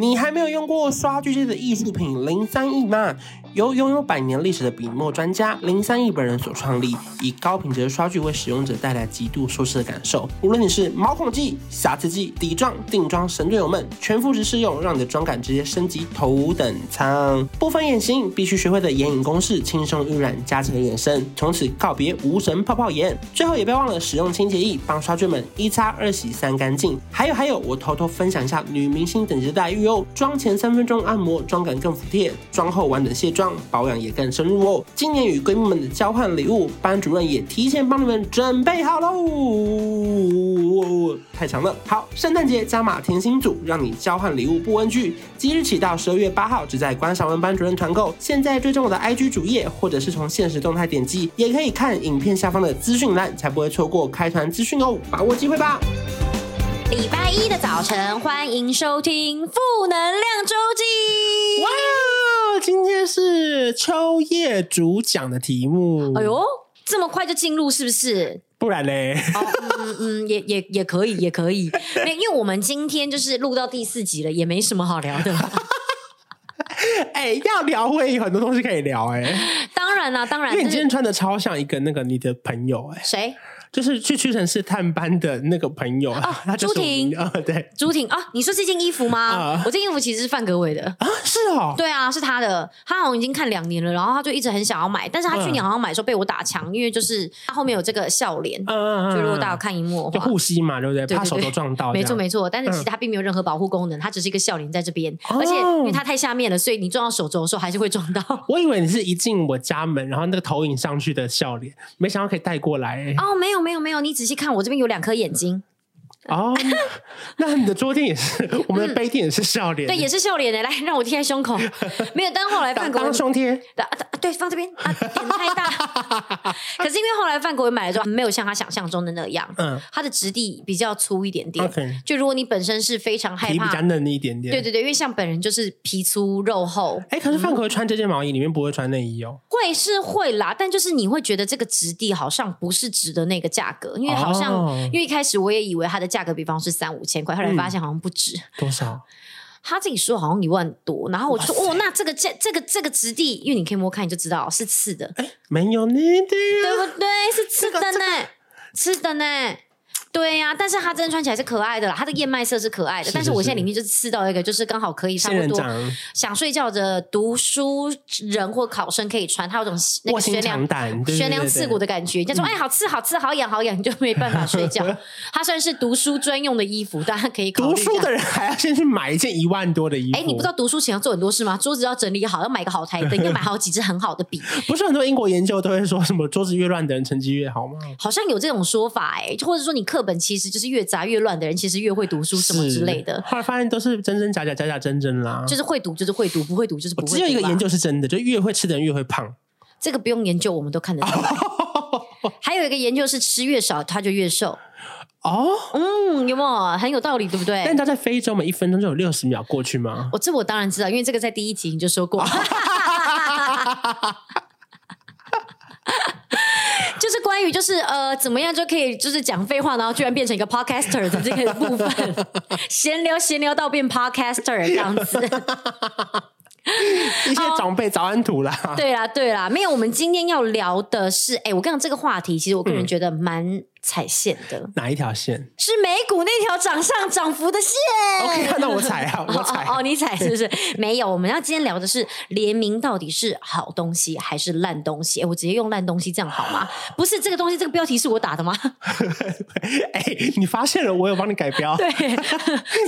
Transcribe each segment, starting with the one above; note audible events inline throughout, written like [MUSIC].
你还没有用过刷具界的艺术品零三 E 吗？由拥有百年历史的笔墨专家零三 E 本人所创立，以高品质的刷具为使用者带来极度舒适的感受。无论你是毛孔肌、瑕疵肌、底妆、定妆神队友们，全肤质适用，让你的妆感直接升级头等舱。不分眼型，必须学会的眼影公式，轻松晕染加成眼神，从此告别无神泡泡眼。最后也别忘了使用清洁液，帮刷具们一擦二洗三干净。还有还有，我偷偷分享一下女明星等级的待遇哦。妆前三分钟按摩，妆感更服帖；妆后完整卸妆。保养也更深入哦。今年与闺蜜们的交换礼物，班主任也提前帮你们准备好喽。太长了，好，圣诞节加码甜心组，让你交换礼物不 NG。即日起到十二月八号，只在关韶文班主任团购。现在追踪我的 IG 主页，或者是从现实动态点击，也可以看影片下方的资讯栏，才不会错过开团资讯哦。把握机会吧。礼拜一的早晨，欢迎收听负能量周记。哇！今天是秋叶主讲的题目。哎呦，这么快就进入是不是？不然嘞？哦，嗯嗯，也也也可以，也可以。因为我们今天就是录到第四集了，也没什么好聊的。[LAUGHS] 哎，要聊会有很多东西可以聊哎。当然啦，当然，因为你今天穿的超像一个那个你的朋友哎。谁？就是去屈臣氏探班的那个朋友啊，[LAUGHS] 朱婷。啊，对，朱婷。啊，你说这件衣服吗？啊、我这件衣服其实是范格伟的。啊，是哦，对啊，是他的，他好像已经看两年了，然后他就一直很想要买，但是他去年好像买的时候被我打枪，因为就是他后面有这个笑脸，嗯嗯，就如果大家看荧幕的话，就护膝嘛，对不对？怕手都撞到，没错没错，但是其实他并没有任何保护功能，它只是一个笑脸在这边，而且因为它太下面了，所以你撞到手肘的时候还是会撞到。[LAUGHS] 我以为你是一进我家门，然后那个投影上去的笑脸，没想到可以带过来。哦，没有没有没有，你仔细看。我这边有两颗眼睛哦，[LAUGHS] 那你的桌垫也是，我们的杯垫也是笑脸，对，也是笑脸的。来，让我贴在胸口，[LAUGHS] 没有。但后来范国当胸贴，对，放这边啊，点太大。[LAUGHS] 可是因为后来范国买了之后，没有像他想象中的那样，嗯，它的质地比较粗一点点。就如果你本身是非常害怕，皮比较嫩一点点，对对对，因为像本人就是皮粗肉厚。哎，可是范国穿这件毛衣里面不会穿内衣哦，会是会啦，但就是你会觉得这个质地好像不是值得那个价格，因为好像因为一开始我也以为它的价格比方是三。五千块，后来发现好像不止多少，他自己说好像一万多，然后我就说哦，那这个这这个这个质地，因为你可以摸看你就知道是刺的，哎，没有你的，对不对？是刺的呢，刺的呢。对呀、啊，但是它真的穿起来是可爱的啦，它的燕麦色是可爱的。是是是，但是我现在里面就是吃到一个，就是刚好可以差不多想睡觉的读书人或考生可以穿，它有种那个悬梁悬梁刺骨的感觉。人家说哎，好刺好刺好痒好痒，你就没办法睡觉。[LAUGHS] 它算是读书专用的衣服，大家可以考虑。读书的人还要先去买一件一万多的衣服。哎，你不知道读书前要做很多事吗？桌子要整理好，要买个好台灯，要买好几支很好的笔。[LAUGHS] 不是很多英国研究都会说什么桌子越乱的人成绩越好吗？好像有这种说法哎，或者说你课本其实就是越。杂越乱的人，其实越会读书，什么之类的。后来发现都是真真假假，假假真真啦。就是会读，就是会读；不会读，就是不会读。只有一个研究是真的，就越会吃的人越会胖。这个不用研究，我们都看得出来。[LAUGHS] 还有一个研究是吃越少，他就越瘦。哦，嗯，有没有很有道理，对不对？但他在非洲，每一分钟就有六十秒过去吗？我这我当然知道，因为这个在第一集你就说过。[LAUGHS] [LAUGHS] 就是关于就是呃怎么样就可以就是讲废话，然后居然变成一个 podcaster 的这个部分，[LAUGHS] 闲聊闲聊到变 podcaster 这样子，[LAUGHS] 一些长辈早安图啦。对啦对啦，没有，我们今天要聊的是，哎，我跟你讲这个话题，其实我个人觉得蛮。嗯踩线的哪一条线？是美股那条涨上涨幅的线。OK，那我踩啊，[LAUGHS] 我踩。哦，你踩是不是？没有，我们要今天聊的是联名到底是好东西还是烂东西？哎，我直接用烂东西这样好吗？[LAUGHS] 不是这个东西，这个标题是我打的吗？[LAUGHS] 哎，你发现了，我有帮你改标。对，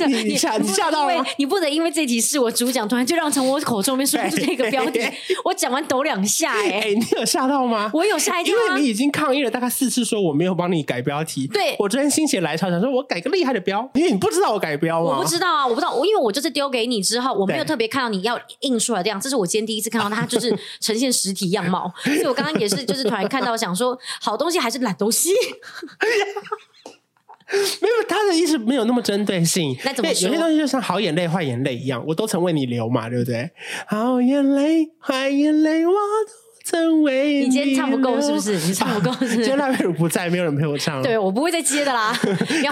你你吓你吓到了，你不能因为这题是我主讲，突然就让从我口中面说出这个标题。我讲完抖两下，哎，哎，你有吓到吗？我有吓一跳，因为你已经抗议了大概四次，说我没有帮你。改标题，对，我昨天心血来潮，想说我改个厉害的标，[LAUGHS] 因为你不知道我改标吗？我不知道啊，我不知道，我因为我就是丢给你之后，我没有特别看到你要印出来这样，这是我今天第一次看到它，就是呈现实体样貌，[LAUGHS] 所以我刚刚也是就是突然看到，想说好东西还是烂东西，[LAUGHS] 没有他的意思没有那么针对性，那怎么说？有些东西就像好眼泪坏眼泪一样，我都曾为你流嘛，对不对？好眼泪坏眼泪我都。曾为你今天唱不够是不是？你唱不够是不是？[LAUGHS] 今天赖珮如不在，没有人陪我唱。对，我不会再接的啦。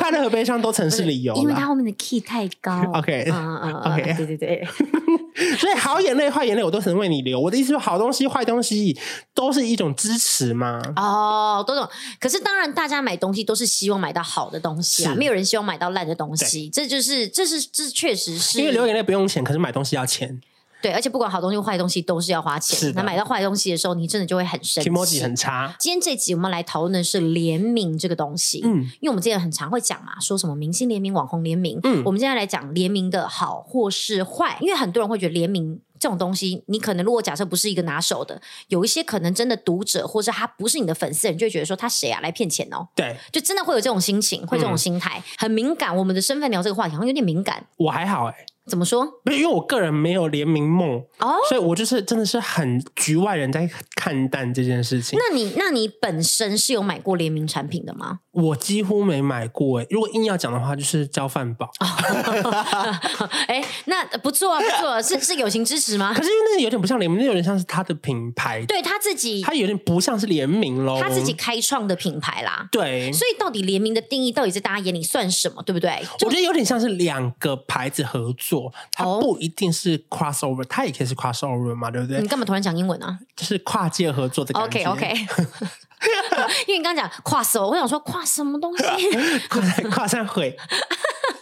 快乐和悲伤都曾是理由，因为他后面的 key 太高。OK，嗯嗯，OK，对对对。[LAUGHS] 所以好眼泪、坏眼泪，我都曾为你流。我的意思说，好东西、坏东西都是一种支持吗？哦，都懂。可是当然，大家买东西都是希望买到好的东西啊，没有人希望买到烂的东西。这就是，这是，这确实是。因为流眼泪不用钱，可是买东西要钱。对，而且不管好东西、坏东西都是要花钱。那买到坏东西的时候，你真的就会很生气，情绪很差。今天这集我们来讨论的是联名这个东西，嗯，因为我们之前很常会讲嘛，说什么明星联名、网红联名，嗯，我们今天来讲联名的好或是坏，因为很多人会觉得联名这种东西，你可能如果假设不是一个拿手的，有一些可能真的读者或者他不是你的粉丝，你就会觉得说他谁啊，来骗钱哦，对，就真的会有这种心情，会这种心态，嗯、很敏感。我们的身份聊这个话题好像有点敏感，我还好哎、欸。怎么说？因为我个人没有联名梦哦，所以我就是真的是很局外人在看淡这件事情。那你那你本身是有买过联名产品的吗？我几乎没买过诶。如果硬要讲的话，就是交饭宝。[LAUGHS] 哎，那不错啊，不错，是是友情支持吗？可是因为那个有点不像联名，那有点像是他的品牌，对他自己，他有点不像是联名喽，他自己开创的品牌啦。对，所以到底联名的定义到底在大家眼里算什么？对不对？我觉得有点像是两个牌子合作，它不。一定是 crossover，它也可以是 crossover 嘛，对不对？你干嘛突然讲英文啊？就是跨界合作的感觉。OK OK，[LAUGHS] 因为你刚刚讲跨手，我想说跨什么东西？跨跨上会。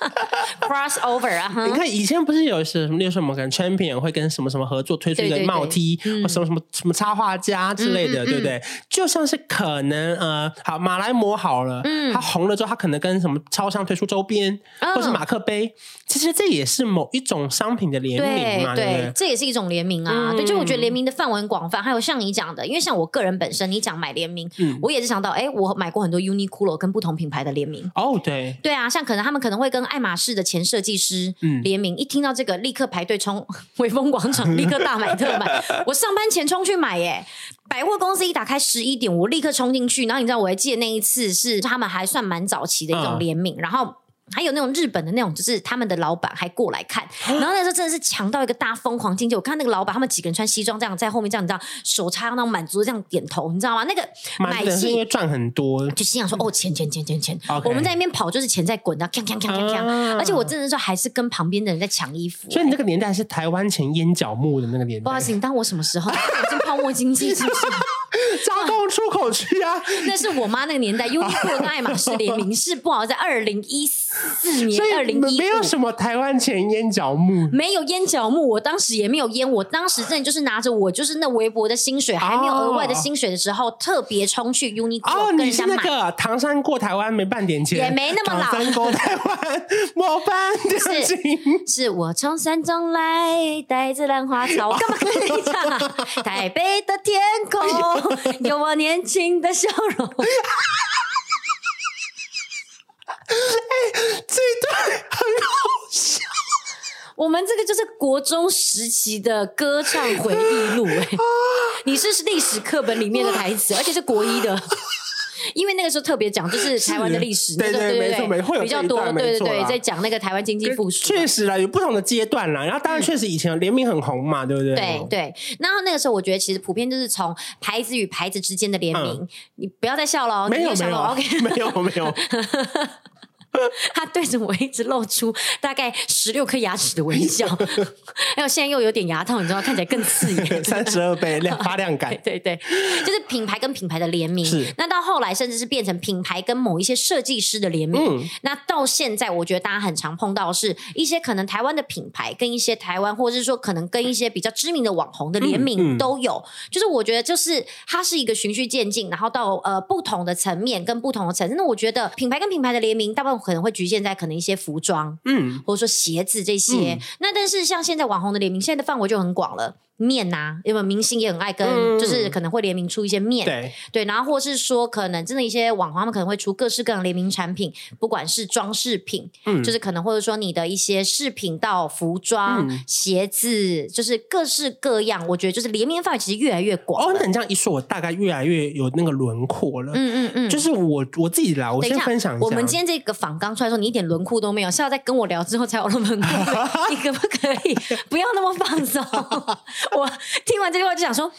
[LAUGHS] Cross over 啊！你看以前不是有什么，例如说我们可能 Champion 会跟什么什么合作推出一个帽 T，或什么什么什么插画家之类的，对不对？就像是可能呃，好马来模好了，嗯，它红了之后，它可能跟什么超商推出周边，嗯、或是马克杯，其实这也是某一种商品的联名嘛，对，这也是一种联名啊。嗯、对，就我觉得联名的范围很广泛，还有像你讲的，因为像我个人本身，你讲买联名，嗯，我也是想到，哎，我买过很多 Uniqlo 跟不同品牌的联名。哦，对，对啊，像可能他们可能会跟爱马仕的前设计师联名，嗯、一听到这个立刻排队冲 [LAUGHS] 威风广场，立刻大买特买。我上班前冲去买耶，百货公司一打开十一点，我立刻冲进去。然后你知道，我还记得那一次是他们还算蛮早期的一种联名，嗯、然后。还有那种日本的那种，就是他们的老板还过来看，然后那时候真的是强到一个大疯狂境界。我看那个老板他们几个人穿西装这样在后面这样，你知道手插那种满足这样点头，你知道吗？那个买气因为赚很多，就心想说哦，钱钱钱钱钱，我们在那边跑就是钱在滚，然后锵锵锵锵锵，而且我真的说还是跟旁边的人在抢衣服。所以你那个年代是台湾前烟角木的那个年代。不好意思，你当我什么时候？我泡沫经济是不是？加工出口区啊？那是我妈那个年代，优衣库跟爱马仕联名是不好，在二零一四年。二零一没有什么台湾钱淹脚目，没有淹脚目，我当时也没有淹，我当时真的就是拿着我就是那微薄的薪水，还没有额外的薪水的时候，特别冲去 Uniqlo 哦，你那个唐山过台湾没半点钱，也没那么老，唐山过台湾没半点钱，是我从山中来，带着兰花草，我干嘛跟你讲？台北的天空 [LAUGHS] 有我年轻的笑容。哎，这一段很好笑。我们这个就是国中时期的歌唱回忆录，哎，你是是历史课本里面的台词，而且是国一的。因为那个时候特别讲，就是台湾的历史，对对对，没错没错，比较多，对对对，在讲那个台湾经济复苏。确实啦，有不同的阶段啦。然后当然确实以前联名很红嘛，对不对？对对。然后那个时候，我觉得其实普遍就是从牌子与牌子之间的联名。你不要再笑了，没有没有，OK，没有没有。[LAUGHS] 他对着我一直露出大概十六颗牙齿的微笑，[LAUGHS] 还有现在又有点牙套，你知道，看起来更刺眼，[LAUGHS] 三十二倍亮发亮感。[LAUGHS] 对对对，就是品牌跟品牌的联名。是，那到后来甚至是变成品牌跟某一些设计师的联名。嗯，那到现在，我觉得大家很常碰到的是一些可能台湾的品牌跟一些台湾，或者是说可能跟一些比较知名的网红的联名都有。嗯嗯、就是我觉得，就是它是一个循序渐进，然后到呃不同的层面跟不同的层次。那我觉得品牌跟品牌的联名，大部分。可能会局限在可能一些服装，嗯，或者说鞋子这些。嗯、那但是像现在网红的联名，现在的范围就很广了。面呐、啊，因为明星也很爱跟，嗯、就是可能会联名出一些面，对对，然后或是说可能真的一些网红他们可能会出各式各样的联名产品，不管是装饰品，嗯，就是可能或者说你的一些饰品到服装、嗯、鞋子，就是各式各样。我觉得就是联名范围其实越来越广。哦，那你这样一说，我大概越来越有那个轮廓了。嗯嗯嗯，就是我我自己来，我先分享一下。我们今天这个访刚出来说，你一点轮廓都没有，是要在跟我聊之后才有了轮廓。[LAUGHS] 你可不可以不要那么放松？我听完这句话就想说，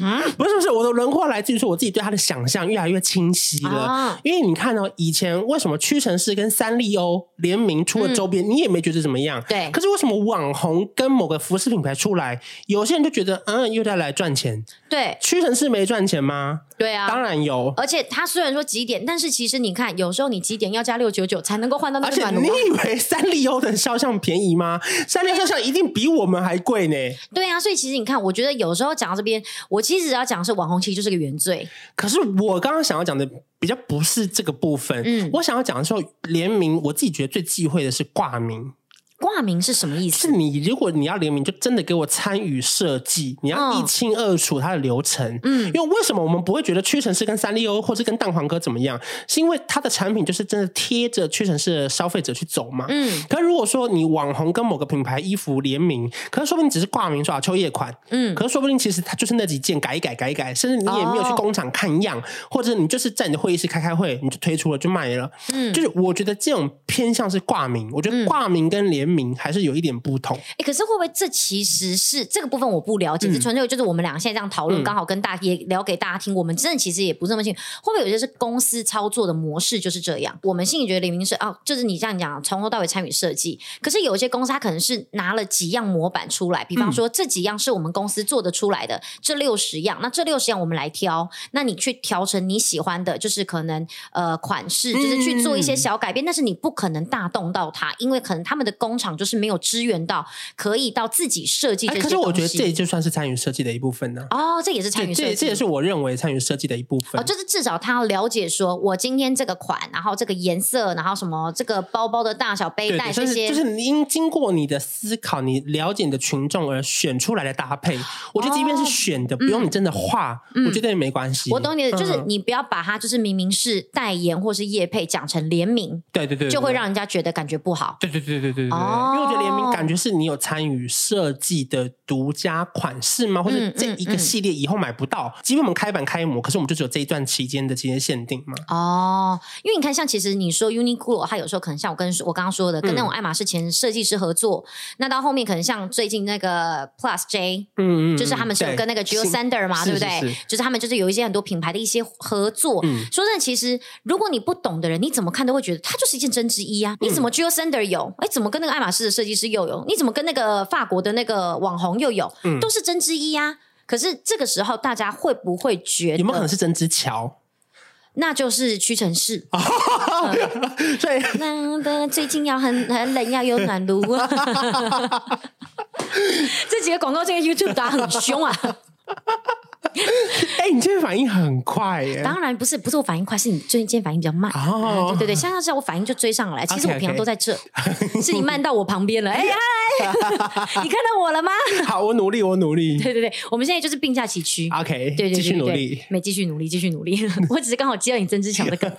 嗯，不是不是，我的轮廓来自于说我自己对他的想象越来越清晰了。啊、因为你看哦，以前为什么屈臣氏跟三丽鸥联名出了周边，嗯、你也没觉得怎么样？对。可是为什么网红跟某个服饰品牌出来，有些人就觉得嗯，又在来赚钱？对。屈臣氏没赚钱吗？对啊，当然有。而且他虽然说几点，但是其实你看，有时候你几点要加六九九才能够换到那个版。而且你以为三丽鸥的肖像便宜吗？三丽鸥肖像一定比我们还贵呢。对啊，所以其实你看，我觉得有时候讲到这边，我其实要讲的是网红，其实就是个原罪。可是我刚刚想要讲的比较不是这个部分，嗯，我想要讲的时候，联名，我自己觉得最忌讳的是挂名。挂名是什么意思？是你如果你要联名，就真的给我参与设计，你要一清二楚它的流程。嗯，因为为什么我们不会觉得屈臣氏跟三丽鸥或是跟蛋黄哥怎么样？是因为它的产品就是真的贴着屈臣氏的消费者去走嘛。嗯，可是如果说你网红跟某个品牌衣服联名，可是说不定只是挂名说啊秋叶款，嗯，可是说不定其实它就是那几件改一改改一改，甚至你也没有去工厂看样，哦、或者你就是在你的会议室开开会，你就推出了就卖了。嗯，就是我觉得这种偏向是挂名，我觉得挂名跟联名还是有一点不同，哎、欸，可是会不会这其实是这个部分我不了解，这纯粹就是我们俩现在这样讨论，刚、嗯、好跟大家也聊给大家听。我们真的其实也不是那么清楚，会不会有些是公司操作的模式就是这样？我们心里觉得联名是哦，就是你这样讲，从头到尾参与设计。可是有一些公司，它可能是拿了几样模板出来，比方说这几样是我们公司做得出来的，这六十样，那这六十样我们来挑，那你去调成你喜欢的，就是可能呃款式，就是去做一些小改变，但是你不可能大动到它，因为可能他们的工厂就是没有支援到，可以到自己设计。可是我觉得这就算是参与设计的一部分呢。哦，这也是参与设计，这也是我认为参与设计的一部分。哦，就是至少他要了解，说我今天这个款，然后这个颜色，然后什么这个包包的大小、背带这些，就是您经过你的思考，你了解你的群众而选出来的搭配。我觉得即便是选的，不用你真的画，我觉得也没关系。我懂你的，就是你不要把它就是明明是代言或是业配讲成联名，对对对，就会让人家觉得感觉不好。对对对对对对，因为我觉得联名感觉。是你有参与设计的独家款式吗？或者这一个系列以后买不到？即便我们开版开模，可是我们就只有这一段期间的这些限定嘛？哦，因为你看，像其实你说 Uniqlo，它有时候可能像我跟我刚刚说的，跟那种爱马仕前设计师合作，嗯、那到后面可能像最近那个 Plus J，嗯嗯，就是他们是有跟那个 Jil Sander 嘛，对不对？就是他们就是有一些很多品牌的一些合作。嗯、说真的，其实如果你不懂的人，你怎么看都会觉得它就是一件针织衣啊。你怎么 Jil Sander 有？哎，怎么跟那个爱马仕的设计师又有？你怎么跟那个法国的那个网红又有？嗯、都是针织衣呀。可是这个时候，大家会不会觉得有没有可能是针织桥？那就是屈臣氏。[LAUGHS] 所以，那最近要很很冷，要有暖炉。[LAUGHS] 这几个广告，这个 YouTube 打很凶啊。[LAUGHS] [LAUGHS] 哎、欸，你今天反应很快耶！当然不是，不是我反应快，是你最近今天反应比较慢。哦、嗯，对对对，像是我反应就追上来。其实我平常都在这，okay, okay. 是你慢到我旁边了。哎、你看到我了吗？[LAUGHS] 好，我努力，我努力。对对对，我们现在就是并驾齐驱。OK，对对对，继续努力，没继续努力，继续努力。[LAUGHS] 我只是刚好接了你曾志强的歌。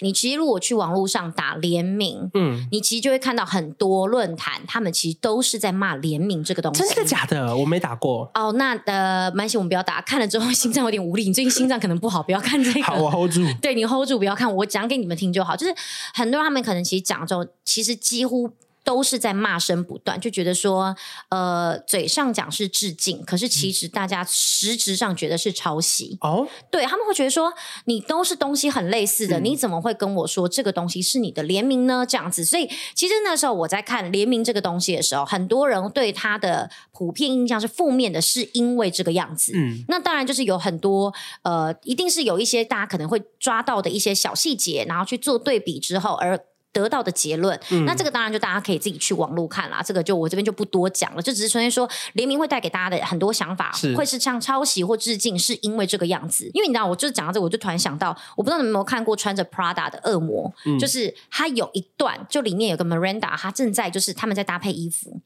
你其实如果去网络上打联名，嗯，你其实就会看到很多论坛，他们其实都是在骂联名这个东西。真的假的？我没打过。哦，那呃，蛮喜我们不要打，看了之后心脏有点无力。[LAUGHS] 你最近心脏可能不好，不要看这个。好，我 hold 住。对，你 hold 住，不要看。我讲给你们听就好。就是很多人他们可能其实讲之后，其实几乎。都是在骂声不断，就觉得说，呃，嘴上讲是致敬，可是其实大家实质上觉得是抄袭。哦，对，他们会觉得说，你都是东西很类似的，嗯、你怎么会跟我说这个东西是你的联名呢？这样子，所以其实那时候我在看联名这个东西的时候，很多人对他的普遍印象是负面的，是因为这个样子。嗯，那当然就是有很多，呃，一定是有一些大家可能会抓到的一些小细节，然后去做对比之后而。得到的结论，嗯、那这个当然就大家可以自己去网络看啦。这个就我这边就不多讲了，就只是纯粹说联名会带给大家的很多想法，是会是像抄袭或致敬，是因为这个样子。因为你知道，我就是讲到这个，我就突然想到，我不知道你们有没有看过穿着 Prada 的恶魔，嗯、就是他有一段，就里面有个 Miranda，他正在就是他们在搭配衣服。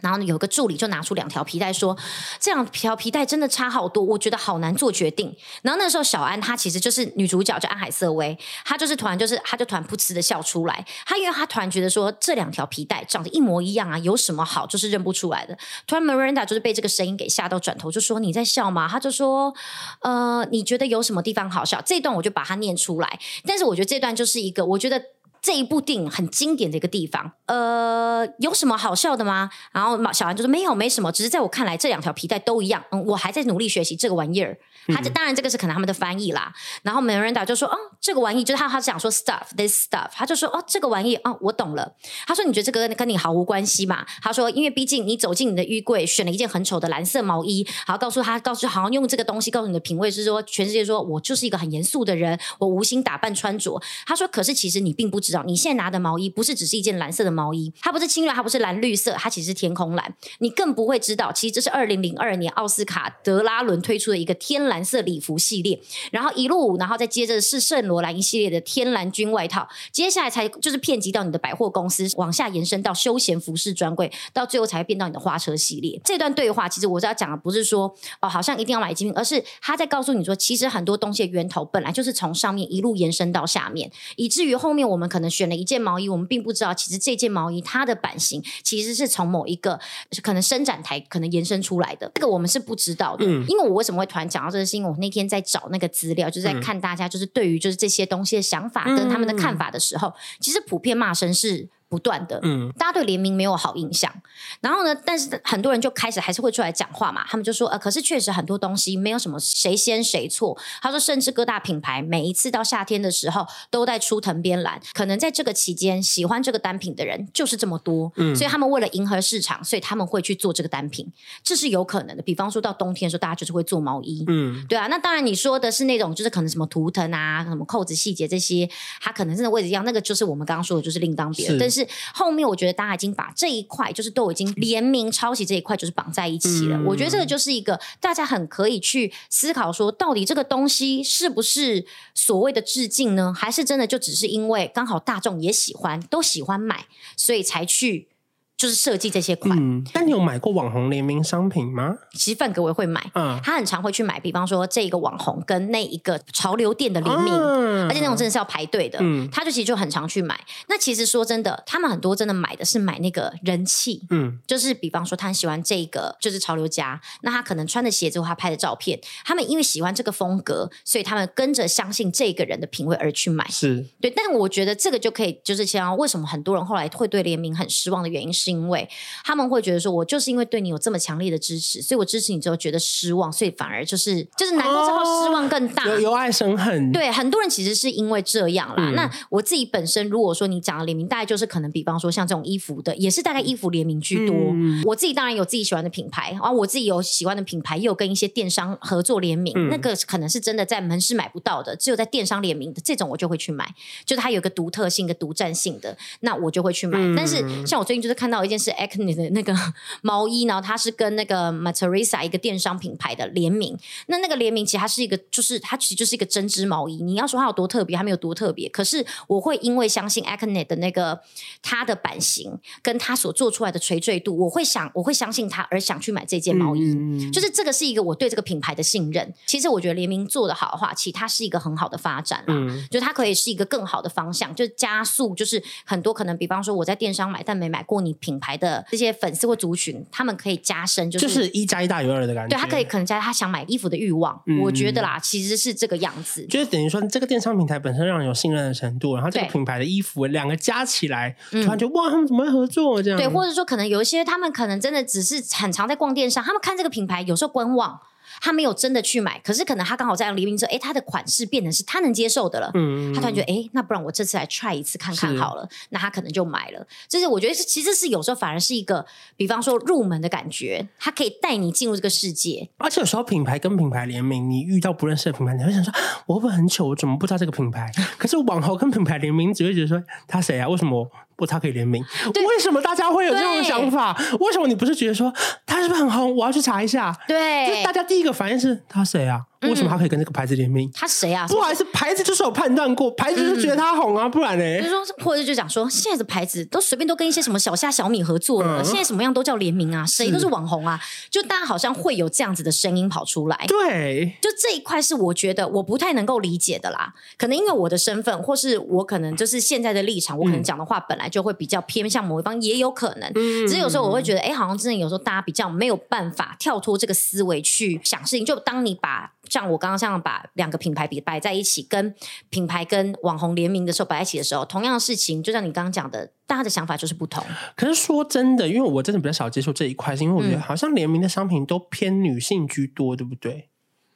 然后有个助理就拿出两条皮带说：“这两条皮带真的差好多，我觉得好难做决定。”然后那时候小安她其实就是女主角，叫安海瑟薇，她就是突然就是她就突然噗嗤的笑出来。她因为她突然觉得说这两条皮带长得一模一样啊，有什么好就是认不出来的。突然 Miranda 就是被这个声音给吓到，转头就说：“你在笑吗？”她就说：“呃，你觉得有什么地方好笑？”这段我就把它念出来。但是我觉得这段就是一个，我觉得。这一部电影很经典的一个地方。呃，有什么好笑的吗？然后小韩就说没有，没什么，只是在我看来这两条皮带都一样。嗯，我还在努力学习这个玩意儿。他就当然这个是可能他们的翻译啦。然后 Miranda 就说哦，这个玩意就是他他想说 stuff this stuff，他就说哦，这个玩意哦，我懂了。他说你觉得这个跟你毫无关系嘛？他说因为毕竟你走进你的衣柜，选了一件很丑的蓝色毛衣，然后告诉他，告诉好像用这个东西告诉你的品味是说全世界说我就是一个很严肃的人，我无心打扮穿着。他说可是其实你并不知道，你现在拿的毛衣不是只是一件蓝色的毛衣，它不是青绿，它不是蓝绿色，它其实是天空蓝。你更不会知道，其实这是二零零二年奥斯卡德拉伦推出的一个天蓝色礼服系列，然后一路，然后再接着是圣罗兰一系列的天蓝军外套，接下来才就是遍及到你的百货公司，往下延伸到休闲服饰专柜，到最后才会变到你的花车系列。这段对话其实我是要讲的，不是说哦，好像一定要买精品，而是他在告诉你说，其实很多东西的源头本来就是从上面一路延伸到下面，以至于后面我们可能选了一件毛衣，我们并不知道，其实这件毛衣它的版型其实是从某一个可能伸展台可能延伸出来的，这个我们是不知道的。嗯，因为我为什么会突然讲到这个，是因为我那天在找那个资料，就是在看大家就是对于就是这些东西的想法跟他们的看法的时候，其实普遍骂声是。不断的，嗯，大家对联名没有好印象，然后呢，但是很多人就开始还是会出来讲话嘛，他们就说，呃，可是确实很多东西没有什么谁先谁错。他说，甚至各大品牌每一次到夏天的时候都在出藤编蓝，可能在这个期间喜欢这个单品的人就是这么多，嗯，所以他们为了迎合市场，所以他们会去做这个单品，这是有可能的。比方说到冬天的时候，大家就是会做毛衣，嗯，对啊，那当然你说的是那种就是可能什么图腾啊、什么扣子细节这些，它可能真的位置一样，那个就是我们刚刚说的，就是另当别论，但是。是后面，我觉得大家已经把这一块，就是都已经联名抄袭这一块，就是绑在一起了。嗯、我觉得这个就是一个大家很可以去思考说，到底这个东西是不是所谓的致敬呢？还是真的就只是因为刚好大众也喜欢，都喜欢买，所以才去。就是设计这些款，嗯，但你有买过网红联名商品吗？其实范格维会买，嗯，他很常会去买，比方说这一个网红跟那一个潮流店的联名，嗯，而且那种真的是要排队的，嗯，他就其实就很常去买。那其实说真的，他们很多真的买的是买那个人气，嗯，就是比方说他很喜欢这个就是潮流家，那他可能穿的鞋子或他拍的照片，他们因为喜欢这个风格，所以他们跟着相信这个人的品味而去买，是对。但我觉得这个就可以就是像为什么很多人后来会对联名很失望的原因是。是因为他们会觉得说，我就是因为对你有这么强烈的支持，所以我支持你之后觉得失望，所以反而就是就是难过之后失望更大，由、哦、由爱生恨。对，很多人其实是因为这样啦。嗯、那我自己本身，如果说你讲的联名，大概就是可能比方说像这种衣服的，也是大概衣服联名居多。嗯、我自己当然有自己喜欢的品牌，然后我自己有喜欢的品牌，也有跟一些电商合作联名，嗯、那个可能是真的在门市买不到的，只有在电商联名的这种，我就会去买，就是它有个独特性、一个独占性的，那我就会去买。嗯、但是像我最近就是看到一件是 Acne 的那个 [LAUGHS] 毛衣，然后它是跟那个 Materisa 一个电商品牌的联名。那那个联名其实它是一个，就是它其实就是一个针织毛衣。你要说它有多特别，它没有多特别。可是我会因为相信 Acne 的那个它的版型跟它所做出来的垂坠度，我会想我会相信它而想去买这件毛衣。嗯、就是这个是一个我对这个品牌的信任。其实我觉得联名做得好的话，其实它是一个很好的发展啦。嗯、就它可以是一个更好的方向，就加速，就是很多可能，比方说我在电商买但没买过你品牌的这些。粉丝或族群，他们可以加深，就是就是一加一大于二的感觉。对，他可以可能加他想买衣服的欲望。嗯、我觉得啦，其实是这个样子，就是等于说这个电商平台本身让人有信任的程度，然后这个品牌的衣服两个加起来，突然觉得哇，他们怎么会合作这样？对，或者说可能有一些他们可能真的只是很常在逛电商，他们看这个品牌有时候观望。他没有真的去买，可是可能他刚好在黎明之后，哎，他的款式变成是他能接受的了。嗯，他突然觉得，哎，那不然我这次来 try 一次看看好了。那他可能就买了。就是我觉得是，其实是有时候反而是一个，比方说入门的感觉，他可以带你进入这个世界。而且有时候品牌跟品牌联名，你遇到不认识的品牌，你会想说，我会不会很糗？我怎么不知道这个品牌？[LAUGHS] 可是网红跟品牌联名，只会觉得说他谁啊？为什么？不，他可以联名。为什么大家会有这种想法？为什么你不是觉得说他是不是很红？我要去查一下。对，就是大家第一个反应是他谁啊？为什么他可以跟这个牌子联名？他谁啊？不好意思，牌子就是有判断过，牌子就是觉得他红啊，不然呢？就是说，或者就讲说，现在的牌子都随便都跟一些什么小虾小米合作了，现在什么样都叫联名啊，谁都是网红啊，就大家好像会有这样子的声音跑出来。对，就这一块是我觉得我不太能够理解的啦。可能因为我的身份，或是我可能就是现在的立场，我可能讲的话本来就会比较偏向某一方，也有可能。只是有时候我会觉得，哎，好像真的有时候大家比较没有办法跳脱这个思维去想事情。就当你把像我刚刚像把两个品牌比摆在一起，跟品牌跟网红联名的时候摆在一起的时候，同样的事情，就像你刚刚讲的，大家的想法就是不同。可是说真的，因为我真的比较少接触这一块，是因为我觉得好像联名的商品都偏女性居多，对不对？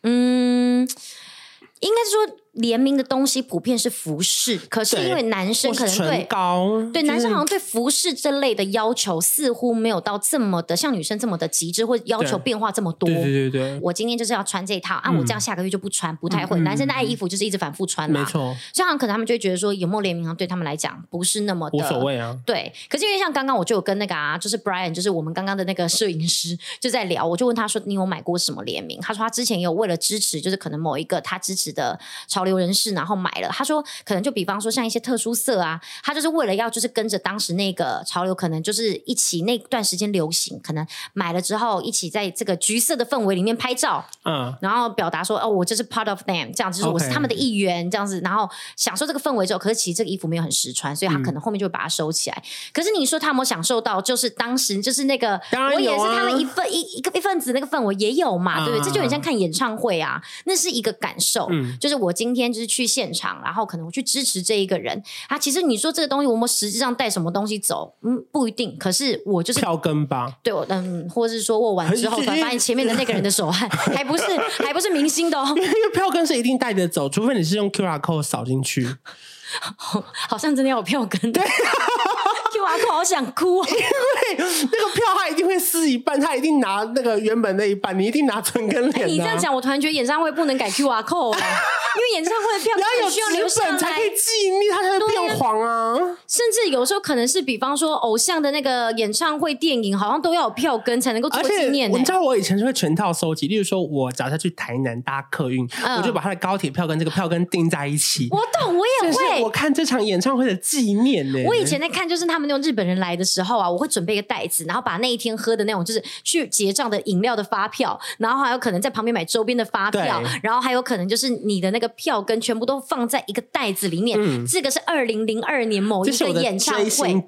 嗯，应该是说。联名的东西普遍是服饰，可是因为男生可能对高对男生好像对服饰这类的要求似乎没有到这么的像女生这么的极致，或要求变化这么多。对对对对，我今天就是要穿这一套，啊，我这样下个月就不穿，不太会。男生的爱衣服就是一直反复穿嘛，没错。这样可能他们就会觉得说有没有联名，好像对他们来讲不是那么的无所谓啊。对，可是因为像刚刚我就有跟那个啊，就是 Brian，就是我们刚刚的那个摄影师就在聊，我就问他说你有买过什么联名？他说他之前有为了支持，就是可能某一个他支持的潮流人士，然后。买了，他说可能就比方说像一些特殊色啊，他就是为了要就是跟着当时那个潮流，可能就是一起那段时间流行，可能买了之后一起在这个橘色的氛围里面拍照，嗯，然后表达说哦，我就是 part of them，这样就是我是他们的一员这样子，然后享受这个氛围之后，可是其实这个衣服没有很实穿，所以他可能后面就会把它收起来。嗯、可是你说他有没有享受到，就是当时就是那个，啊、我也是他们一份一一个一份子那个氛围也有嘛，对不对？这就很像看演唱会啊，那是一个感受，嗯，就是我今天就是去现场，然后可能我去支持这一个人啊。其实你说这个东西，我们实际上带什么东西走，嗯，不一定。可是我就是票根吧，对，我嗯，或者是说握完之后，发现前面的那个人的手汗还不是 [LAUGHS] 还不是明星的哦，因为票根是一定带着走，除非你是用 QR code 扫进去，[LAUGHS] 好像真的要有票根，[LAUGHS] 对。我好想哭，哦，因为那个票他一定会撕一半，他一定拿那个原本那一半，你一定拿唇跟脸，啊。你这样讲，我突然觉得演唱会不能改 QR code，因为演唱会的票要需要留下来才可以纪念，它才会变黄啊。甚至有时候可能是，比方说偶像的那个演唱会电影，好像都要有票根才能够做纪念。你知道我以前是会全套收集，例如说我假设去台南搭客运，嗯，我就把他的高铁票跟这个票根订在一起。我懂，我也会。我看这场演唱会的纪念呢。我以前在看，就是他们那种日本人来的时候啊，我会准备一个袋子，然后把那一天喝的那种就是去结账的饮料的发票，然后还有可能在旁边买周边的发票，然后还有可能就是你的那个票根全部都放在一个袋子里面。嗯、这个是二零零二年某一个演唱会，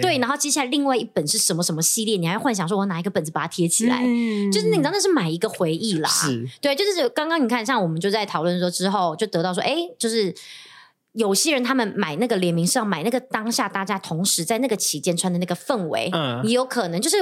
对，然后接下来另外一本是什么什么系列，你还幻想说我拿一个本子把它贴起来，嗯、就是你知道那是买一个回忆啦。是，对，就是刚刚你看，像我们就在讨论说之后就得到说，哎，就是。有些人他们买那个联名是要买那个当下大家同时在那个期间穿的那个氛围，嗯，也有可能就是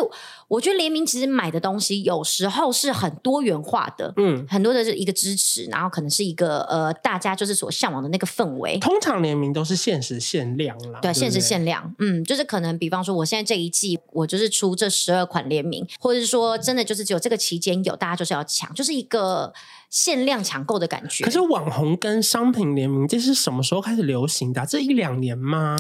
我觉得联名其实买的东西有时候是很多元化的，嗯，很多的是一个支持，然后可能是一个呃大家就是所向往的那个氛围。通常联名都是限时限量啦，对，限时限量，嗯，就是可能比方说我现在这一季我就是出这十二款联名，或者是说真的就是只有这个期间有，大家就是要抢，就是一个。限量抢购的感觉。可是网红跟商品联名，这是什么时候开始流行的啊？这一两年吗？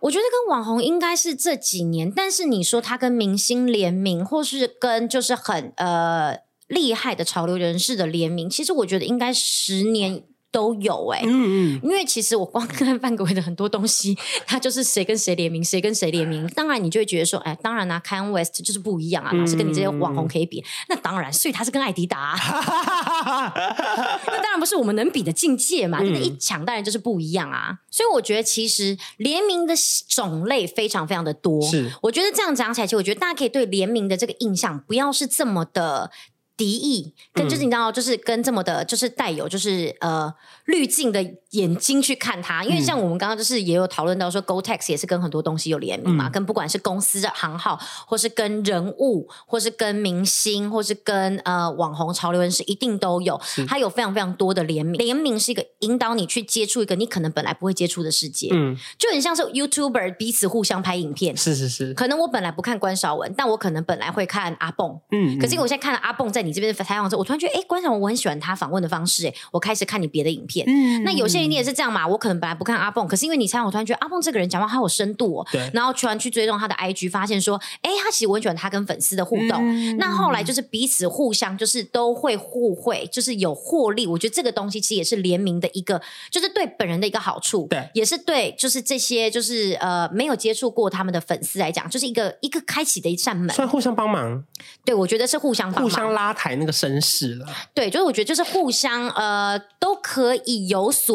我觉得跟网红应该是这几年，但是你说他跟明星联名，或是跟就是很呃厉害的潮流人士的联名，其实我觉得应该十年。都有哎、欸，嗯嗯，因为其实我光看范格维的很多东西，[LAUGHS] 他就是谁跟谁联名，谁跟谁联名。当然，你就会觉得说，哎，当然啊，Kanye West 就是不一样啊，哪是跟你这些网红可以比？嗯、那当然，所以他是跟艾迪达、啊，[LAUGHS] 那当然不是我们能比的境界嘛。那、嗯、一抢，当然就是不一样啊。所以我觉得，其实联名的种类非常非常的多。是，我觉得这样讲起来，其实我觉得大家可以对联名的这个印象不要是这么的。敌意，跟就是你知道，就是跟这么的，就是带有就是呃滤镜的眼睛去看它，因为像我们刚刚就是也有讨论到说，Gore-Tex 也是跟很多东西有联名嘛，嗯、跟不管是公司的行号，或是跟人物，或是跟明星，或是跟呃网红潮流人士，一定都有，它有非常非常多的联名。联名是一个引导你去接触一个你可能本来不会接触的世界，嗯，就很像是 YouTuber 彼此互相拍影片，是是是，可能我本来不看关少文，但我可能本来会看阿蹦，嗯，可是我现在看了阿蹦在。你这边采访之后，我突然觉得，哎，关少文我很喜欢他访问的方式，哎，我开始看你别的影片。嗯，那有些人你也是这样嘛？我可能本来不看阿蹦，可是因为你猜，我突然觉得阿蹦这个人讲话好有深度哦。对。然后突然去追踪他的 IG，发现说，哎，他其实我很喜欢他跟粉丝的互动。嗯。那后来就是彼此互相就是都会互惠，就是有获利。我觉得这个东西其实也是联名的一个，就是对本人的一个好处。对。也是对，就是这些就是呃没有接触过他们的粉丝来讲，就是一个一个开启的一扇门。所以互相帮忙。对，我觉得是互相帮忙，互相拉抬那个声势。了，对，就是我觉得就是互相呃都可以有所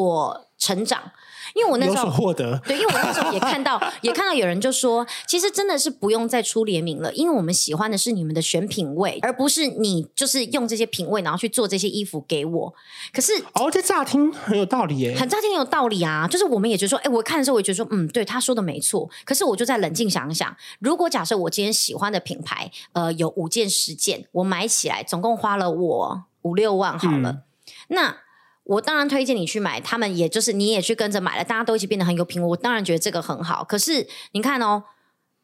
成长。因为我那时候获得，[LAUGHS] 对，因为我那时候也看到，[LAUGHS] 也看到有人就说，其实真的是不用再出联名了，因为我们喜欢的是你们的选品味，而不是你就是用这些品味然后去做这些衣服给我。可是哦，这乍听很有道理耶，很乍听很有道理啊，就是我们也觉得说，哎，我看的时候我也觉得说，嗯，对，他说的没错。可是我就在冷静想一想，如果假设我今天喜欢的品牌，呃，有五件十件，我买起来总共花了我五六万好了，嗯、那。我当然推荐你去买，他们也就是你也去跟着买了，大家都一起变得很有品味。我当然觉得这个很好。可是你看哦，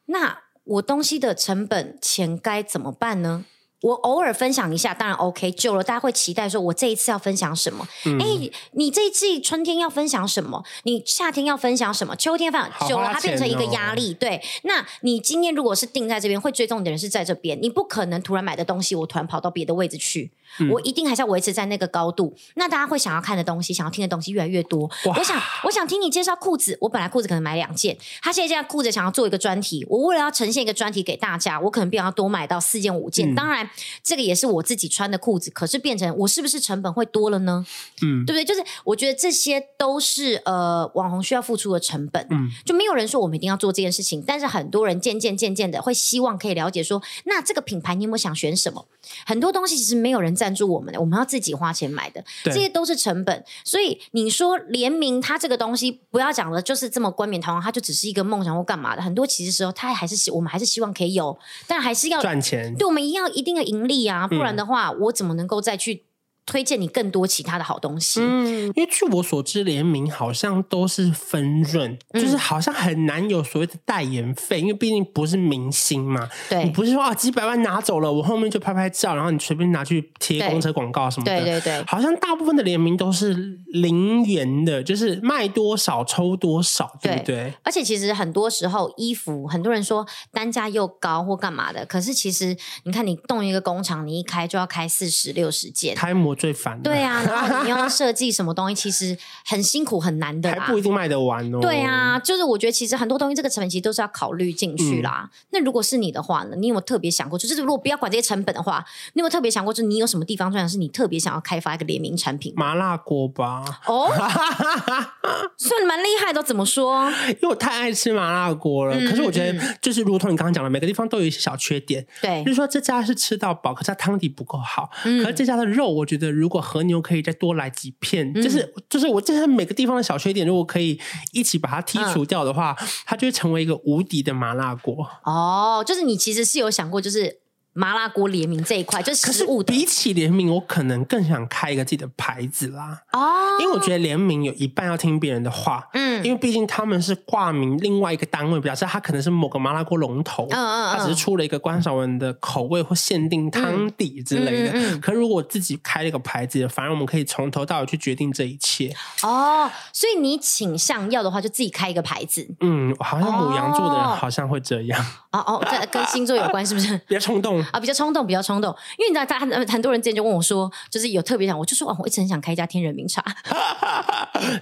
那我东西的成本钱该怎么办呢？我偶尔分享一下，当然 OK。久了，大家会期待说，我这一次要分享什么？哎、嗯，你这一季春天要分享什么？你夏天要分享什么？秋天分享，哦、久了它变成一个压力。对，那你今天如果是定在这边，会追踪你的人是在这边，你不可能突然买的东西，我突然跑到别的位置去。嗯、我一定还是要维持在那个高度。那大家会想要看的东西，想要听的东西越来越多。我想，我想听你介绍裤子。我本来裤子可能买两件，他现在这样裤子想要做一个专题。我为了要呈现一个专题给大家，我可能必要多买到四件五件。嗯、当然。这个也是我自己穿的裤子，可是变成我是不是成本会多了呢？嗯，对不对？就是我觉得这些都是呃网红需要付出的成本。嗯，就没有人说我们一定要做这件事情，但是很多人渐渐渐渐的会希望可以了解说，那这个品牌你有没有想选什么？很多东西其实没有人赞助我们的，我们要自己花钱买的，这些都是成本。所以你说联名，它这个东西不要讲了就是这么冠冕堂皇，它就只是一个梦想或干嘛的。很多其实时候，它还是希我们还是希望可以有，但还是要赚钱。对，我们一定要一定的盈利。啊，不然的话，嗯、我怎么能够再去推荐你更多其他的好东西？嗯，因为据我所知，联名好像都是分润，嗯、就是好像很难有所谓的代言费，因为毕竟不是明星嘛。对，你不是说啊几百万拿走了，我后面就拍拍照，然后你随便拿去贴公车广告什么的。对对对，好像大部分的联名都是零元的，就是卖多少抽多少，对不对？对，而且其实很多时候衣服，很多人说单价又高或干嘛的，可是其实你看，你动一个工厂，你一开就要开四十六十件，开模。最烦。对啊，[LAUGHS] 然后你要设计什么东西，其实很辛苦很难的，还不一定卖得完哦。对啊，就是我觉得其实很多东西这个成本其实都是要考虑进去啦。嗯、那如果是你的话呢？你有没有特别想过？就是如果不要管这些成本的话，你有没有特别想过？就是你有什么地方，算是你特别想要开发一个联名产品？麻辣锅吧。哦，[LAUGHS] 算蛮厉害的，怎么说？因为我太爱吃麻辣锅了。嗯、可是我觉得，就是如同你刚刚讲的，每个地方都有一些小缺点。对，就是说这家是吃到饱，可是它汤底不够好。嗯、可是这家的肉，我觉得如果和牛可以再多来几片，嗯、就是就是我这些每个地方的小缺点，如果可以一起把它剔除掉的话，嗯、它就会成为一个无敌的麻辣锅。哦，就是你其实是有想过，就是。麻辣锅联名这一块就是食物，比起联名，我可能更想开一个自己的牌子啦。哦，因为我觉得联名有一半要听别人的话，嗯，因为毕竟他们是挂名另外一个单位，表示他可能是某个麻辣锅龙头，嗯嗯，他只是出了一个关晓雯的口味或限定汤底之类的。嗯嗯嗯、可是如果自己开了一个牌子，反而我们可以从头到尾去决定这一切。哦，所以你倾向要的话，就自己开一个牌子。嗯，好像母羊座的人好像会这样。哦哦，这跟星座有关是不是？[LAUGHS] 比较冲动。啊，比较冲动，比较冲动，因为你知道，他很很多人之前就问我说，就是有特别想，我就说哦，我一直很想开一家天人茗茶，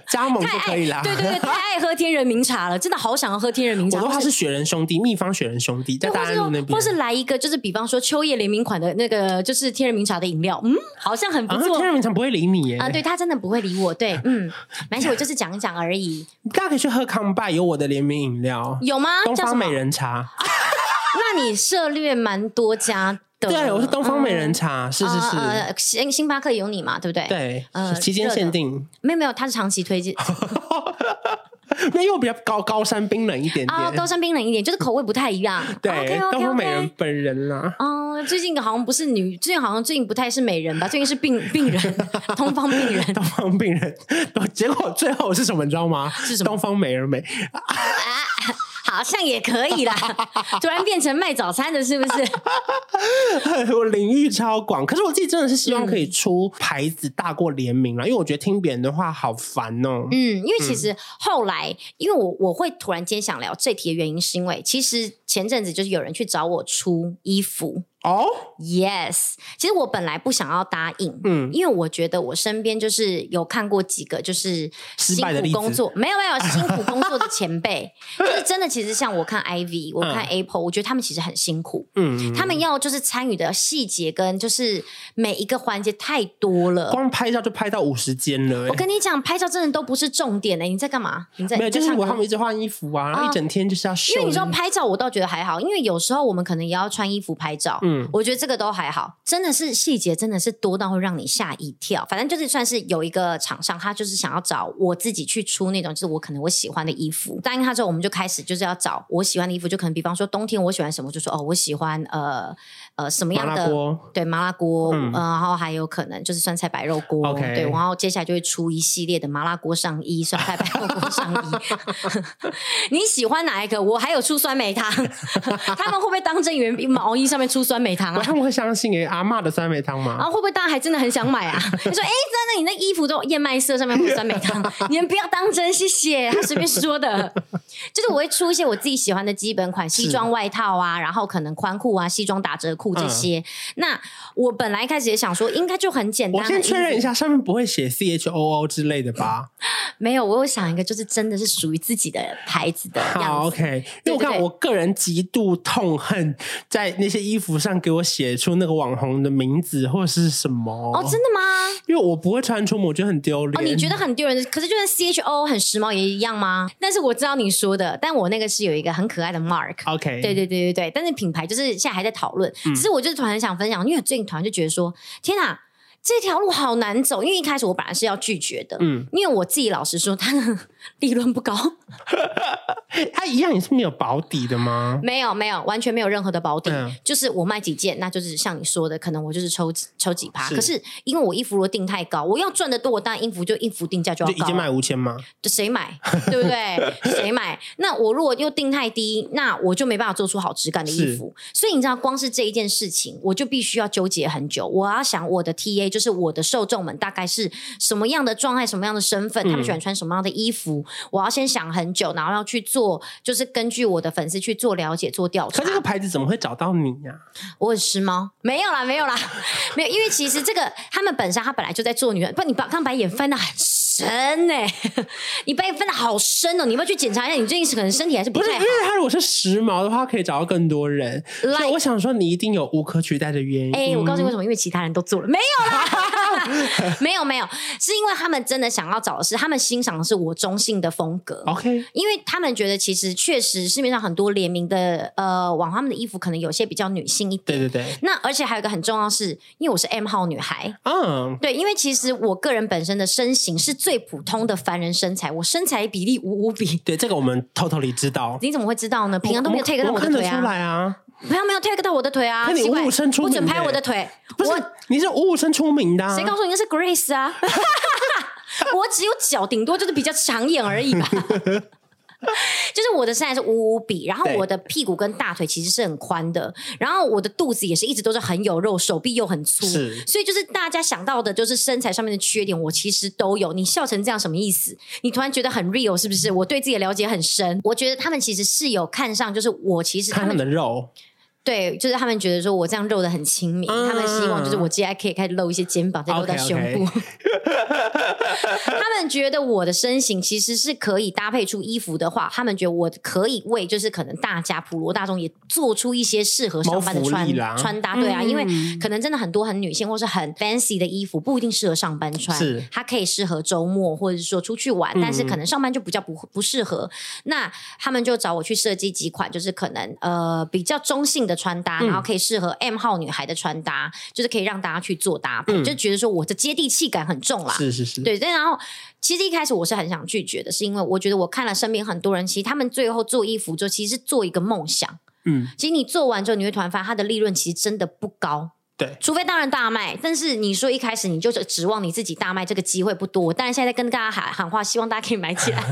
加盟就可以啦。对对对，太爱喝天人茗茶了，真的好想要喝天人茗茶。我说他是雪人兄弟，秘方雪人兄弟，在大安路那边，或是来一个，就是比方说秋叶联名款的那个，就是天人茗茶的饮料，嗯，好像很不错。天人茗茶不会理你耶，啊，对他真的不会理我，对，嗯，没关系，我就是讲一讲而已。大家可以去喝康拜，有我的联名饮料，有吗？东方美人茶。那你涉猎蛮多家的，对，我是东方美人茶，是是是，呃，星星巴克有你嘛，对不对？对，呃，期间限定，没有没有，它是长期推荐，那因为比较高高山冰冷一点点，高山冰冷一点，就是口味不太一样。[LAUGHS] 对，东方美人本人啦，哦，最近好像不是女，最近好像最近不太是美人吧？最近是病 [LAUGHS] 病人，[LAUGHS] 东方病人，东方病人，结果最后是什么？你知道吗？是什么？东方美人美。好像也可以啦，[LAUGHS] 突然变成卖早餐的，是不是？[LAUGHS] 我领域超广，可是我自己真的是希望可以出牌子大过联名了，嗯、因为我觉得听别人的话好烦哦、喔。嗯，因为其实后来，嗯、因为我我会突然间想聊这题的原因，是因为其实前阵子就是有人去找我出衣服。哦、oh?，Yes，其实我本来不想要答应，嗯，因为我觉得我身边就是有看过几个就是辛苦工作，没有没有辛苦工作的前辈，就是真的，其实像我看 Ivy，我看 Apple，、嗯、我觉得他们其实很辛苦，嗯，他们要就是参与的细节跟就是每一个环节太多了，光拍照就拍到五十间了。我跟你讲，拍照真的都不是重点哎，你在干嘛？你在没有，就是我他们一直换衣服啊，然后一整天就是要秀。因为你知道拍照，我倒觉得还好，因为有时候我们可能也要穿衣服拍照，嗯。我觉得这个都还好，真的是细节真的是多到会让你吓一跳。反正就是算是有一个厂商，他就是想要找我自己去出那种，就是我可能我喜欢的衣服。答应他之后，我们就开始就是要找我喜欢的衣服，就可能比方说冬天我喜欢什么，就说哦，我喜欢呃呃什么样的麻对麻辣锅，嗯、呃，然后还有可能就是酸菜白肉锅.对，然后接下来就会出一系列的麻辣锅上衣、酸菜白肉锅上衣。[LAUGHS] [LAUGHS] 你喜欢哪一个？我还有出酸梅汤，[LAUGHS] 他们会不会当真以为毛衣上面出酸梅？汤啊，他们会相信哎，阿嬷的酸梅汤吗？然后会不会大家还真的很想买啊？他说哎，真的，你那衣服都燕麦色，上面会有酸梅汤，你们不要当真，谢谢。他随便说的，就是我会出一些我自己喜欢的基本款西装外套啊，然后可能宽裤啊、西装打折裤这些。嗯、那我本来一开始也想说，应该就很简单。我先确认一下，上面不会写 C H O O 之类的吧？[LAUGHS] 没有，我有想一个，就是真的是属于自己的牌子的样子。好，OK。因为我看我个人极度痛恨在那些衣服上给我写出那个网红的名字或者是什么哦？真的吗？因为我不会穿出门，我觉得很丢脸。哦，你觉得很丢人，可是就是 C H O 很时髦也一样吗？但是我知道你说的，但我那个是有一个很可爱的 Mark。OK，对对对对对。但是品牌就是现在还在讨论。其实我就是突然想分享，因为最近突然就觉得说，天哪！这条路好难走，因为一开始我本来是要拒绝的，嗯，因为我自己老实说，他的利润不高，[LAUGHS] 它一样也是没有保底的吗？没有，没有，完全没有任何的保底，嗯、就是我卖几件，那就是像你说的，可能我就是抽抽几趴。可是因为我衣服如果定太高，我要赚得多，我当然衣服就衣服定价就要高，就一件卖五千吗？就谁买，对不对？谁买？那我如果又定太低，那我就没办法做出好质感的衣服。所以你知道，光是这一件事情，我就必须要纠结很久。我要想我的 TA。就是我的受众们大概是什么样的状态，什么样的身份，他们喜欢穿什么样的衣服，嗯，我要先想很久，然后要去做，就是根据我的粉丝去做了解、做调查。可这个牌子怎么会找到你呀？啊？我很时髦？没有啦，没有啦，[LAUGHS] 没有，因为其实这个他们本身他本来就在做女人，不，你把刚把眼翻的很深呢，欸，[LAUGHS] 你白眼翻得好深哦，你要不要去检查一下？你最近是可能身体还是不太好？不是，因为他如果是时髦的话，可以找到更多人。所以我想说，你一定有无可取代的原因。哎，欸，我告诉你为什么？因为其他人都做了，没有啦。[LAUGHS] 没有没有，是因为他们真的想要找的是，他们欣赏的是我中性的风格。OK，因为他们觉得其实确实市面上很多联名的呃网他们的衣服可能有些比较女性一点。对对对。那而且还有一个很重要是，因为我是 M 号女孩。嗯、oh.。对，因为其实我个人本身的身形是最普通的凡人身材，我身材比例五五比。对，这个我们偷偷里知道。你怎么会知道呢？平常都没有 take 到我的腿啊。出来啊。没有没有 take 到我的腿啊！那你五五身出名，不准拍我的腿。不是，你是五五身出名的、啊。谁告诉你那是 Grace 啊？[LAUGHS] [LAUGHS] 我只有脚，顶多就是比较抢眼而已吧。[LAUGHS] 就是我的身材是五五比，然后我的屁股跟大腿其实是很宽的，然后我的肚子也是一直都是很有肉，手臂又很粗，所以就是大家想到的，就是身材上面的缺点，我其实都有。你笑成这样什么意思？你突然觉得很 real 是不是？我对自己的了解很深，我觉得他们其实是有看上，就是我其实他们的肉。对，就是他们觉得说我这样露的很亲民，嗯，他们希望就是我接下来可以开始露一些肩膀，再露到胸部。Okay, [LAUGHS] okay. 他们觉得我的身形其实是可以搭配出衣服的话，他们觉得我可以为就是可能大家普罗大众也做出一些适合上班的穿穿搭。对啊，嗯，因为可能真的很多很女性或是很 fancy 的衣服不一定适合上班穿，是它可以适合周末或者是说出去玩，嗯，但是可能上班就比较不不适合。那他们就找我去设计几款，就是可能呃比较中性的。穿搭，然后可以适合 M 号女孩的穿搭，嗯，就是可以让大家去做搭配，嗯，就觉得说我的接地气感很重啦。是是是，对。然后其实一开始我是很想拒绝的，是因为我觉得我看了身边很多人，其实他们最后做衣服就其实是做一个梦想。嗯，其实你做完之后，你会突然发现它的利润其实真的不高。对，除非当然大卖，但是你说一开始你就是指望你自己大卖，这个机会不多。当然现在在跟大家喊喊话，希望大家可以买起来。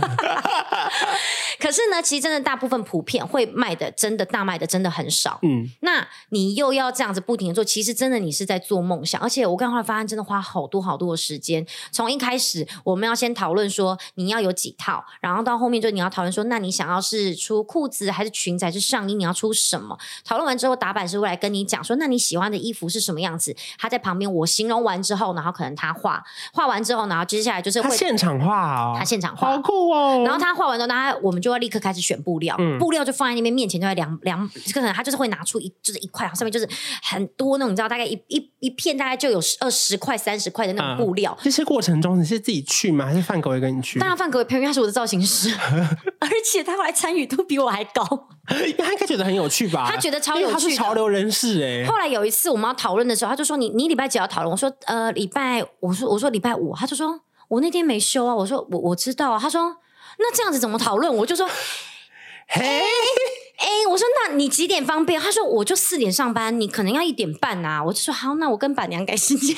[LAUGHS] 可是呢，其实真的大部分普遍会卖的，真的大卖的真的很少。嗯，那你又要这样子不停的做，其实真的你是在做梦想。而且我刚刚发现，真的花好多好多的时间。从一开始我们要先讨论说你要有几套，然后到后面就你要讨论说，那你想要是出裤子还是裙子还是上衣，你要出什么？讨论完之后，打板师会来跟你讲说，那你喜欢的衣服是什么样子？他在旁边我形容完之后，然后可能他画画完之后，然后接下来就是会他现场画哦，他现场画，好酷哦。然后他画完之后，他我们就要立刻开始选布料，嗯、布料就放在那边面前，就在量量，可能他就是会拿出一就是一块，上面就是很多那种，你知道，大概一一一片大概就有二十块、三十块的那种布料。这些过程中你是自己去吗？还是范狗也跟你去？当然范狗也陪，因为他是我的造型师，[LAUGHS] 而且他后来参与度比我还高，因为他应该觉得很有趣吧？他觉得超有趣，他是潮流人士哎。后来有一次我们要讨论的时候，他就说：“你你礼拜几要讨论？”我说：“呃，礼拜……我说我说礼拜五。”他就说：“我那天没休啊。”我说：“我我知道啊。”他说。那这样子怎么讨论？我就说，嘿哎、我说那你几点方便？他说我就四点上班，你可能要一点半啊。我就说好，那我跟板娘改时间。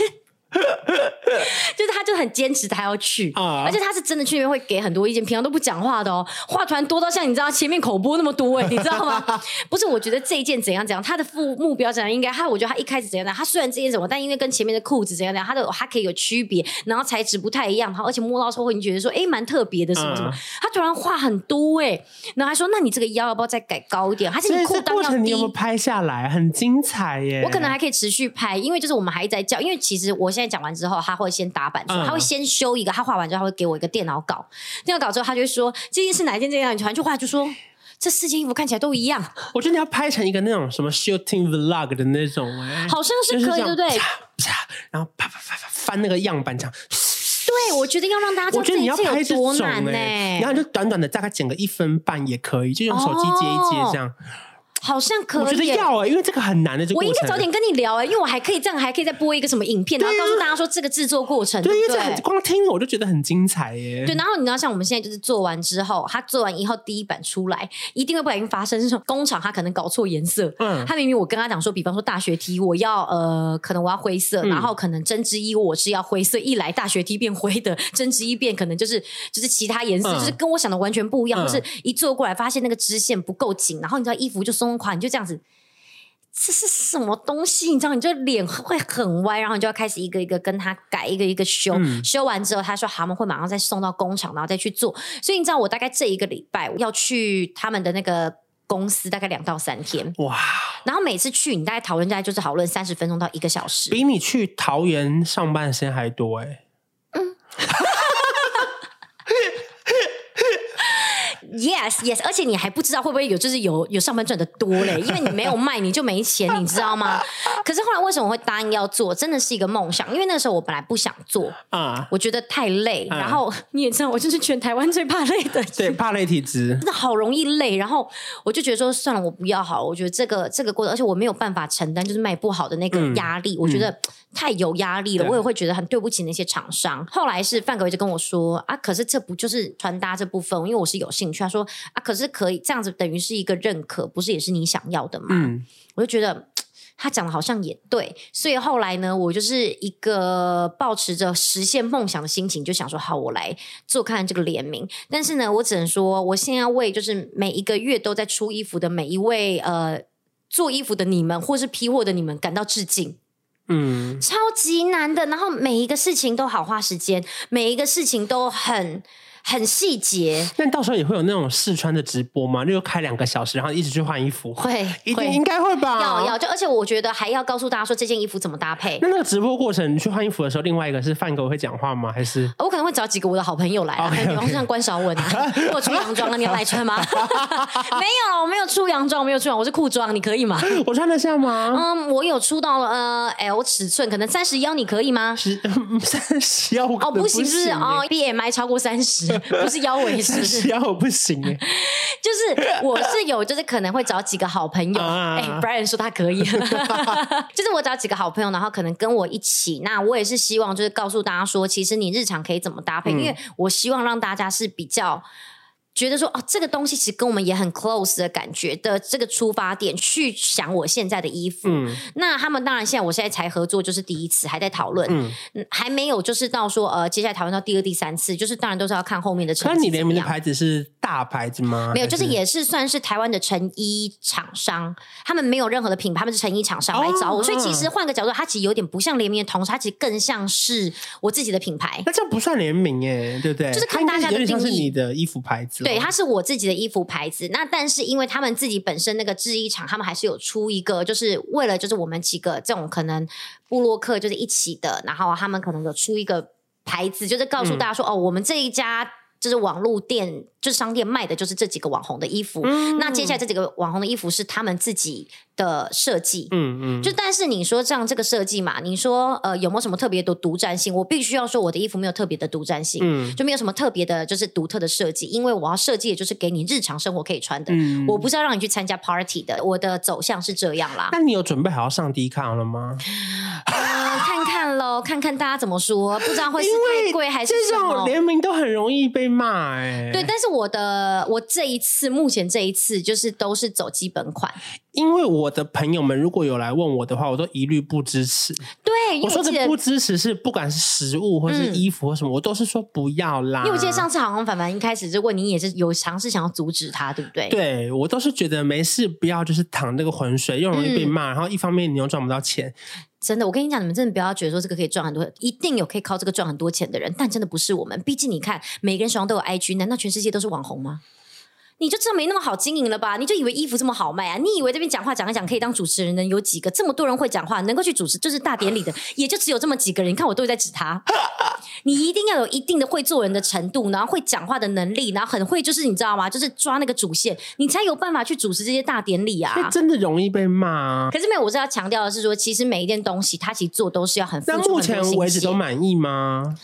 [LAUGHS] 就是他，就很坚持他要去，uh, 而且他是真的去那边会给很多意见，平常都不讲话的哦，话突然多到像你知道前面口播那么多哎，你知道吗？[LAUGHS] 不是，我觉得这一件怎样怎样，他的副目标怎样应该，他我觉得他一开始怎样，他虽然这件什么，但因为跟前面的裤子怎样怎样，他的他可以有区别，然后材质不太一样，而且摸到之后会你觉得说哎蛮特别的什么什么，uh, 他突然话很多哎，然后还说那你这个腰要不要再改高一点？他是你裤裆要低？你有没有拍下来？很精彩耶！我可能还可以持续拍，因为就是我们还在叫，因为其实我现在讲完之后，他会。先打版出来，嗯、他会先修一个，他画完之后，他会给我一个电脑稿。电脑稿之后，他就会说这件是哪一件？这样你传就画，就说这四件衣服看起来都一样。我觉得你要拍成一个那种什么 shooting vlog 的那种，哎，好像是可以，对不对？然后啪啪啪啪翻那个样板，这样。对，我觉得要让大家知道这一切有多难呢、欸。然后就短短的大概剪个一分半也可以，就用手机接一接这样。哦好像可以，我觉得要哎、欸，因为这个很难的。我应该早点跟你聊哎、欸，因为我还可以这样，还可以再播一个什么影片，然后告诉大家说这个制作过程。对，对，对，光听我就觉得很精彩耶、欸。对，然后你知道，像我们现在就是做完之后，他做完以后第一版出来，一定会不小心发生这种工厂他可能搞错颜色。嗯，他明明我跟他讲说，比方说大学 T 我要呃，可能我要灰色，嗯、然后可能针织衣我是要灰色，一来大学 T 变灰的，针织衣变可能就是就是其他颜色，嗯、就是跟我想的完全不一样。就、嗯、是一做过来发现那个织线不够紧，然后你知道衣服就松垮，你就这样子。这是什么东西？你知道，你就脸会很歪，然后你就要开始一个一个跟他改，一个一个修。嗯、修完之后，他说他们会马上再送到工厂，然后再去做。所以你知道，我大概这一个礼拜要去他们的那个公司，大概两到三天。哇！然后每次去，你大概讨论，大概就是讨论三十分钟到一个小时，比你去桃园上班的时间还多哎。嗯。Yes, yes，而且你还不知道会不会有，就是有有上班赚的多嘞，[LAUGHS] 因为你没有卖，你就没钱，你知道吗？[LAUGHS] 可是后来为什么会答应要做？真的是一个梦想，因为那时候我本来不想做啊，uh, 我觉得太累。Uh, 然后你也知道，我就是全台湾最怕累的，[LAUGHS] 对，怕累体质，真的好容易累。然后我就觉得说，算了，我不要好了。我觉得这个这个过程，而且我没有办法承担，就是卖不好的那个压力，嗯、我觉得太有压力了。我也会觉得很对不起那些厂商。后来是范哥一直跟我说啊，可是这不就是穿搭这部分？因为我是有兴趣。他说啊，可是可以这样子，等于是一个认可，不是也是你想要的吗？嗯，我就觉得 [TSK] 他讲的好像也对，所以后来呢，我就是一个抱持着实现梦想的心情，就想说好，我来做看这个联名。但是呢，我只能说，我现在为就是每一个月都在出衣服的每一位呃做衣服的你们，或是批货的你们感到致敬。嗯，超级难的，然后每一个事情都好花时间，每一个事情都很。很细节，那到时候也会有那种试穿的直播吗？就开两个小时，然后一直去换衣服，会，一定应该会吧？要要，就而且我觉得还要告诉大家说这件衣服怎么搭配。那那个直播过程，你去换衣服的时候，另外一个是范哥会讲话吗？还是我可能会找几个我的好朋友来啊，[LAUGHS] 比方说像关少文啊，[LAUGHS] 我出洋装啊，你要来穿吗？[LAUGHS] 没有，我没有出洋装，我没有出洋，我是裤装，你可以吗？我穿得下吗？嗯，我有出到呃 L 尺寸，可能三十腰，你可以吗？三十腰哦，不行，是哦，BMI 超过三十，[LAUGHS] 不是腰围。是,是腰我不行哎，就是我是有，就是可能会找几个好朋友。哎、啊欸、，Brian 说他可以，[LAUGHS] 就是我找几个好朋友，然后可能跟我一起。那我也是希望，就是告诉大家说，其实你日常可以怎么搭配，嗯、因为我希望让大家是比较觉得说哦，这个东西其实跟我们也很 close 的感觉的这个出发点去想我现在的衣服。嗯，那他们当然现在我现在才合作就是第一次，还在讨论，嗯，还没有就是到说呃接下来讨论到第二、第三次，就是当然都是要看后面的成绩。那你联名的牌子是大牌子吗？没有，就是也是算是台湾的成衣厂商，他们没有任何的品牌，他们是成衣厂商来找我，哦、所以其实换个角度，它其实有点不像联名的同时，它其实更像是我自己的品牌。那这不算联名耶，对不对？就是看大家的定义。是你的衣服牌子。对，它是我自己的衣服牌子。那但是因为他们自己本身那个制衣厂，他们还是有出一个，就是为了就是我们几个这种可能布洛克就是一起的，然后他们可能有出一个牌子，就是告诉大家说、嗯、哦，我们这一家。就是网络店，就是商店卖的，就是这几个网红的衣服。嗯、那接下来这几个网红的衣服是他们自己的设计。嗯嗯。就但是你说这样这个设计嘛，你说呃有没有什么特别的独占性？我必须要说我的衣服没有特别的独占性，嗯，就没有什么特别的，就是独特的设计。因为我要设计的就是给你日常生活可以穿的，嗯、我不是要让你去参加 party 的。我的走向是这样啦。那你有准备好要上 Dcard 了吗？[LAUGHS] 呃，看看喽，看看大家怎么说，不知道会是太贵还是什么。这种联名都很容易被骂哎、欸。对，但是我的我这一次目前这一次就是都是走基本款，因为我的朋友们如果有来问我的话，我都一律不支持。对，我说的不支持是不管是食物或是衣服或什么，嗯、我都是说不要啦。因为我记得上次好像凡凡一开始，如果你也是有尝试想要阻止他，对不对？对，我都是觉得没事，不要就是淌那个浑水，又容易被骂，嗯、然后一方面你又赚不到钱。真的，我跟你讲，你们真的不要觉得说这个可以赚很多，一定有可以靠这个赚很多钱的人，但真的不是我们。毕竟你看，每个人手上都有 IG，难道全世界都是网红吗？你就知道没那么好经营了吧？你就以为衣服这么好卖啊？你以为这边讲话讲一讲可以当主持人的有几个？这么多人会讲话，能够去主持就是大典礼的，也就只有这么几个人。你看我都在指他，你一定要有一定的会做人的程度，然后会讲话的能力，然后很会就是你知道吗？就是抓那个主线，你才有办法去主持这些大典礼啊！真的容易被骂啊。可是没有，我是要强调的是说，其实每一件东西他其实做都是要很。那目前为止都满意吗？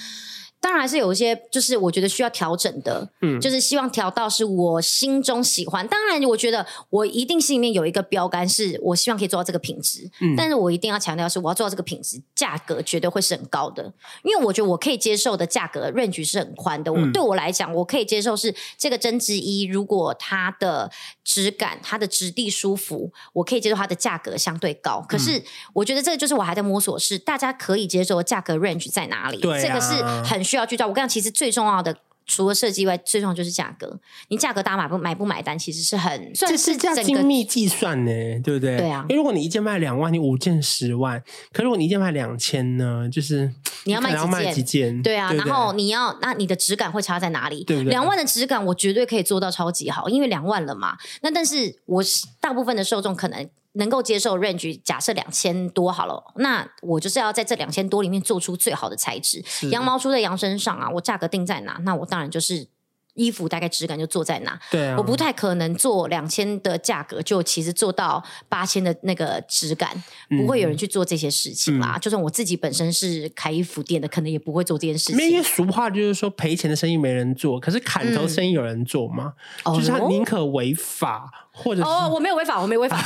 当然是有一些，就是我觉得需要调整的，嗯，就是希望调到是我心中喜欢。当然，我觉得我一定心里面有一个标杆，是我希望可以做到这个品质。嗯，但是我一定要强调是，我要做到这个品质，价格绝对会是很高的。因为我觉得我可以接受的价格 range 是很宽的。我、嗯、对我来讲，我可以接受是这个针织衣，如果它的质感、它的质地舒服，我可以接受它的价格相对高。可是，我觉得这个就是我还在摸索，是大家可以接受的价格 range 在哪里？对、啊，这个是很。需要去找我跟你讲，其实最重要的除了设计外，最重要就是价格。你价格大家买不买不买单，其实是很算是这样精密计算呢，对不对？对啊。因为如果你一件卖两万，你五件十万，可如果你一件卖两千呢，就是你要卖几件？要卖几件？对啊。对对然后你要那你的质感会差在哪里？对不对？两万的质感我绝对可以做到超级好，因为两万了嘛。那但是我大部分的受众可能。能够接受 range，假设两千多好了，那我就是要在这两千多里面做出最好的材质。羊毛出在羊身上啊，我价格定在哪？那我当然就是。衣服大概质感就做在哪？对啊，我不太可能做两千的价格，就其实做到八千的那个质感，不会有人去做这些事情啦。嗯、就算我自己本身是开衣服店的，可能也不会做这件事情。因为俗话就是说赔钱的生意没人做，可是砍头生意有人做嘛？嗯、就是他宁可违法，或者是哦，我没有违法，我没有违法。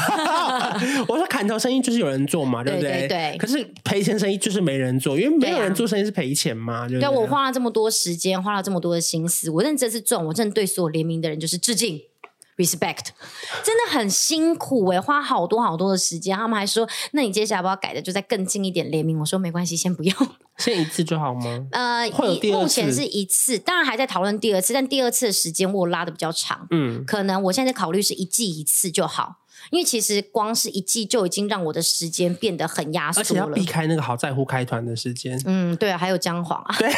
[LAUGHS] 我说砍头生意就是有人做嘛，对不对？对。可是赔钱生意就是没人做，因为没有人做生意是赔钱嘛。对，啊、对，对，我花了这么多时间，花了这么多的心思，我认真。是赚，我真的对所有联名的人就是致敬，respect，真的很辛苦哎、欸，花好多好多的时间。他们还说，那你接下来不要改的，就再更近一点联名。我说没关系，先不用，先一次就好吗？[LAUGHS] 呃，目前是一次，当然还在讨论第二次，但第二次的时间我拉的比较长，嗯，可能我现在考虑是一季一次就好。因为其实光是一季就已经让我的时间变得很压缩了，而且要避开那个好在乎开团的时间。嗯，对啊，还有姜黄啊，[LAUGHS] 对，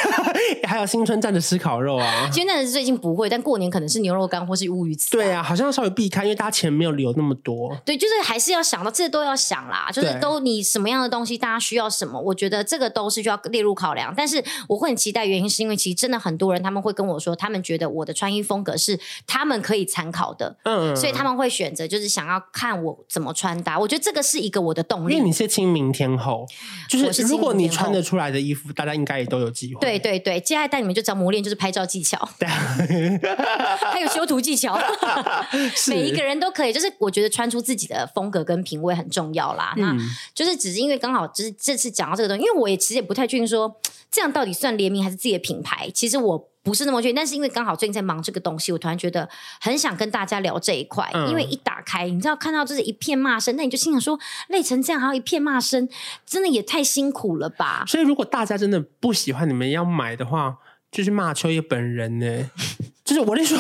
还有新春站的吃烤肉啊。新春站是最近不会，但过年可能是牛肉干或是乌鱼子。对啊，好像要稍微避开，因为大家钱没有留那么多。对，就是还是要想到这些都要想啦，就是都你什么样的东西，大家需要什么，我觉得这个都是需要列入考量。但是我会很期待，原因是因为其实真的很多人他们会跟我说，他们觉得我的穿衣风格是他们可以参考的，嗯，所以他们会选择就是想要看我怎么。穿搭，我觉得这个是一个我的动力。因为你是清明天后，就是如果你穿得出来的衣服，大家应该也都有机会。对对对，接下来带你们就只要磨练，就是拍照技巧，[LAUGHS] 对，还有修图技巧，[LAUGHS] 每一个人都可以。就是我觉得穿出自己的风格跟品味很重要啦。嗯、那就是只是因为刚好就是这次讲到这个东西，因为我也其实也不太确定说这样到底算联名还是自己的品牌。其实我。不是那么确定。但是因为刚好最近在忙这个东西，我突然觉得很想跟大家聊这一块。嗯、因为一打开，你知道看到就是一片骂声，那你就心想说，累成这样还有一片骂声，真的也太辛苦了吧？所以如果大家真的不喜欢你们要买的话，就是骂秋叶本人呢。[LAUGHS] 就是我跟你说，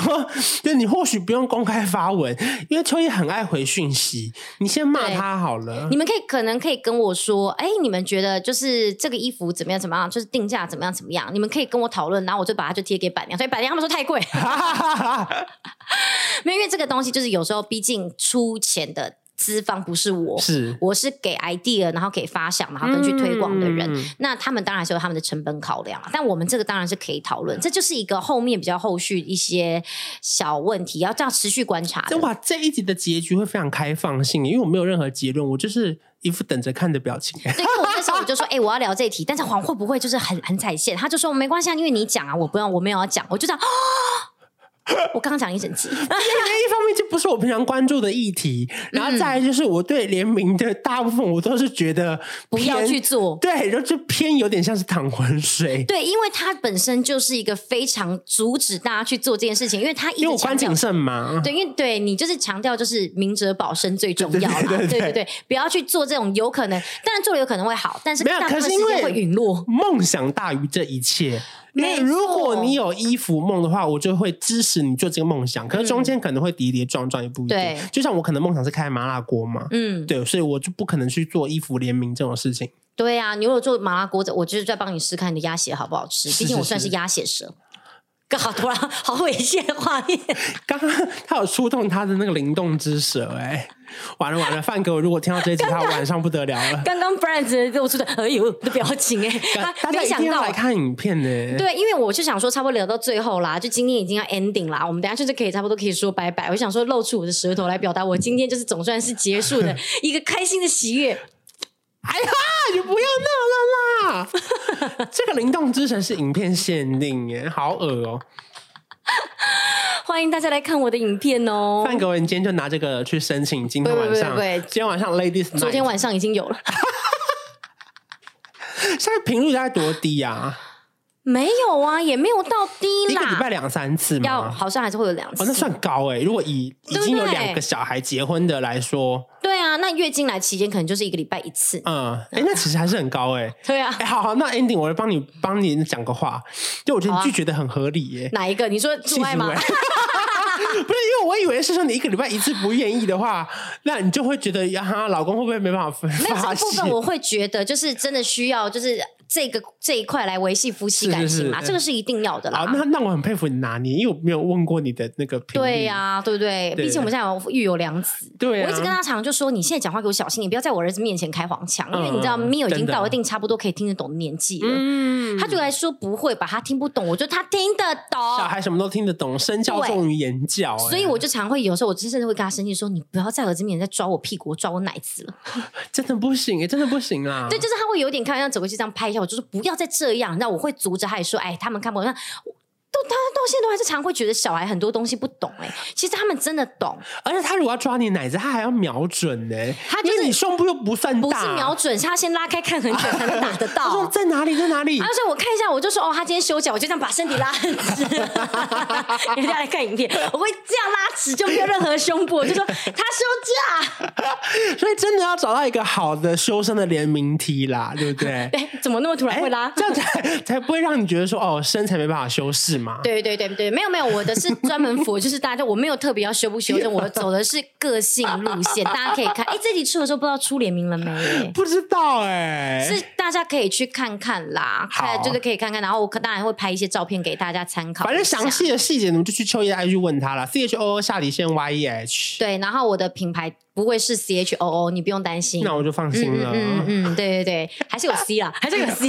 就你或许不用公开发文，因为秋叶很爱回讯息。你先骂他好了。你们可以可能可以跟我说，哎、你们觉得就是这个衣服怎么样？怎么样？就是定价怎么样？怎么样？你们可以跟我讨论，然后我就把它就贴给板娘。所以板娘他们说太贵，没有，因为这个东西就是有时候毕竟出钱的。资方不是我，是我是给 idea，然后给发想，然后跟去推广的人。嗯、那他们当然是有他们的成本考量，但我们这个当然是可以讨论。这就是一个后面比较后续一些小问题，要这样持续观察。哇，这一集的结局会非常开放性，因为我没有任何结论，我就是一副等着看的表情。对，因为我那时候我就说，[LAUGHS] 哎、欸，我要聊这一题，但是黄会不会就是很很踩线？他就说没关系啊，因为你讲啊，我不用，我没有要讲，我就这样。[GASPS] [LAUGHS] 我刚刚讲一整集，[LAUGHS] 因为一方面就不是我平常关注的议题，然后再来就是我对联名的大部分我都是觉得不要去做，对，然后就偏有点像是淌浑水，对，因为它本身就是一个非常阻止大家去做这件事情，因为它因为我关谨慎嘛，对，因为对你就是强调就是明哲保身最重要啦，[LAUGHS] 对对对，不要去做这种有可能，当然做了有可能会好，但是大部分时间会陨落，梦想大于这一切。那如果你有衣服梦的话，我就会支持你做这个梦想。可是中间可能会跌跌撞撞，也不一定。对，就像我可能梦想是开麻辣锅嘛，嗯，对，所以我就不可能去做衣服联名这种事情。对啊，你如果做麻辣锅，我就是在帮你试看你的鸭血好不好吃。毕竟我算是鸭血蛇。刚好突然好猥亵的画面，刚刚他有触动他的那个灵动之舌，哎，完了完了，范哥如果听到这一集，他晚上不得了了。[LAUGHS] 刚刚 Brand 露出的哎呦的表情，哎，他没想到来看影片呢。对，因为我就想说，差不多聊到最后啦，就今天已经要 ending 啦，我们等下就是可以差不多可以说拜拜。我想说，露出我的舌头来表达，我今天就是总算是结束的 [LAUGHS] 一个开心的喜悦。哎呀，你不要闹了啦！[LAUGHS] 这个灵动之神是影片限定耶，好恶哦！欢迎大家来看我的影片哦。范格文今天就拿这个去申请，今天晚上，对，今天晚上 Ladies Night，昨天晚上已经有了。[LAUGHS] 现在频率大概多低啊？没有啊，也没有到低啦。一个礼拜两三次吗？要好像还是会有两次。哦，那算高哎。如果以已经有两个小孩结婚的来说，对啊，那月经来期间可能就是一个礼拜一次。嗯，哎，那其实还是很高哎。对啊，哎，好好，那 ending 我来帮你帮你讲个话，就我觉得你拒绝的很合理耶。哪一个？你说做爱吗？[LAUGHS] 不是，因为我以为是说你一个礼拜一次不愿意的话，那你就会觉得呀，老公会不会没办法发？那这部分我会觉得就是真的需要就是。这个这一块来维系夫妻感情嘛，这个是一定要的啦。那那我很佩服你拿捏，因为我没有问过你的那个。对呀，对不对？毕竟我们现在有育有两子。对，我一直跟他常，就说你现在讲话给我小心，你不要在我儿子面前开黄腔，因为你知道，Mio 已经到一定差不多可以听得懂的年纪了。嗯，他就来说不会吧，他听不懂，我觉得他听得懂。小孩什么都听得懂，身教重于言教。所以我就常会有时候，我甚至会跟他生气说：“你不要在儿子面前再抓我屁股，抓我奶子了。” [LAUGHS] 真的不行，真的不行啊！对，就是他会有点开玩笑，走过去这样拍一下，我就是不要再。这样，那我会阻止，还说，哎，他们看不懂。他到现在都还是常会觉得小孩很多东西不懂哎，其实他们真的懂，而且他如果要抓你奶子，他还要瞄准呢。他就是你胸部又不算大，不是瞄准，是他先拉开看很久才能打得到。[LAUGHS] 他说在哪里，在哪里？而且我看一下，我就说哦，他今天休假，我就这样把身体拉很直。[LAUGHS] 人家来看影片，我会这样拉直，就没有任何胸部，我就说他休假。[LAUGHS] 所以真的要找到一个好的修身的联名 T 啦，对不对？哎，怎么那么突然会拉？这样才才不会让你觉得说哦，身材没办法修饰嘛。对对对对，没有没有，我的是专门服，[LAUGHS] 就是大家，我没有特别要修不修正，我走的是个性路线，大家可以看。哎，这集出的时候不知道出联名了没？不知道哎，是大家可以去看看啦，看就是可以看看，然后我可当然会拍一些照片给大家参考。反正详细的细节你们就去秋叶 IG 去问他了，C H O O 下底线 Y E H。对，然后我的品牌。不会是 C H O O，你不用担心。那我就放心了。嗯嗯，嗯，对对对，还是有 C 啦，[LAUGHS] 还是有 C。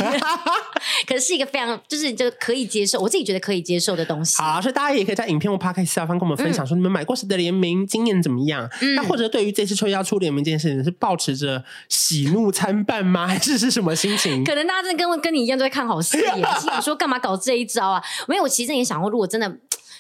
可是是一个非常，就是就可以接受，我自己觉得可以接受的东西。好，所以大家也可以在影片或 Podcast 下方跟我们分享，说你们买过谁的联名经验怎么样？嗯、那或者对于这次丘曄要出联名这件事情，是抱持着喜怒参半吗？[LAUGHS] 还是是什么心情？可能大家真的跟跟你一样都在看好戏，心想说干嘛搞这一招啊？没有，我其实也想过，如果真的。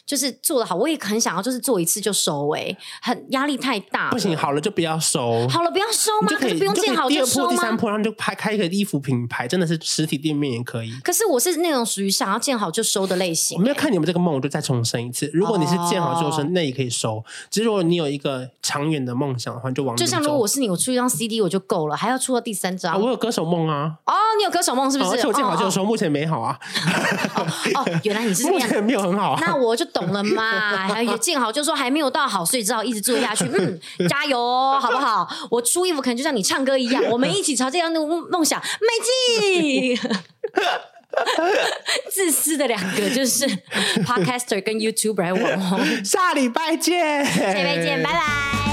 就是做的好，我也很想要，就是做一次就收尾、欸，很压力太大。不行，好了就不要收，好了不要收吗？可是不用见好就收吗？第三铺，然后就拍开一个衣服品牌，真的是实体店面也可以。可是我是那种属于想要见好就收的类型、欸。我没有看你们这个梦，我就再重申一次：如果你是见好就收，那也可以收。只是如果你有一个长远的梦想的话，就往。就像如果我是你，我出一张 CD 我就够了，还要出到第三张、啊？我有歌手梦啊！哦，你有歌手梦是不是？哦、而且我见好就收，哦、目前没好啊。哦，哦，原来你是 [LAUGHS] 目前没有很好、啊。那我就懂了嘛。还有建好就说还没有到好，所以只好一直做下去。嗯，[LAUGHS] 加油哦，好不好？我出衣服可能就像你唱歌一样，[LAUGHS] 我们一起朝这样的梦想迈进。[LAUGHS] 自私的两个就是 Podcaster 跟 YouTuber 网红。下礼拜见，下礼拜见，拜拜。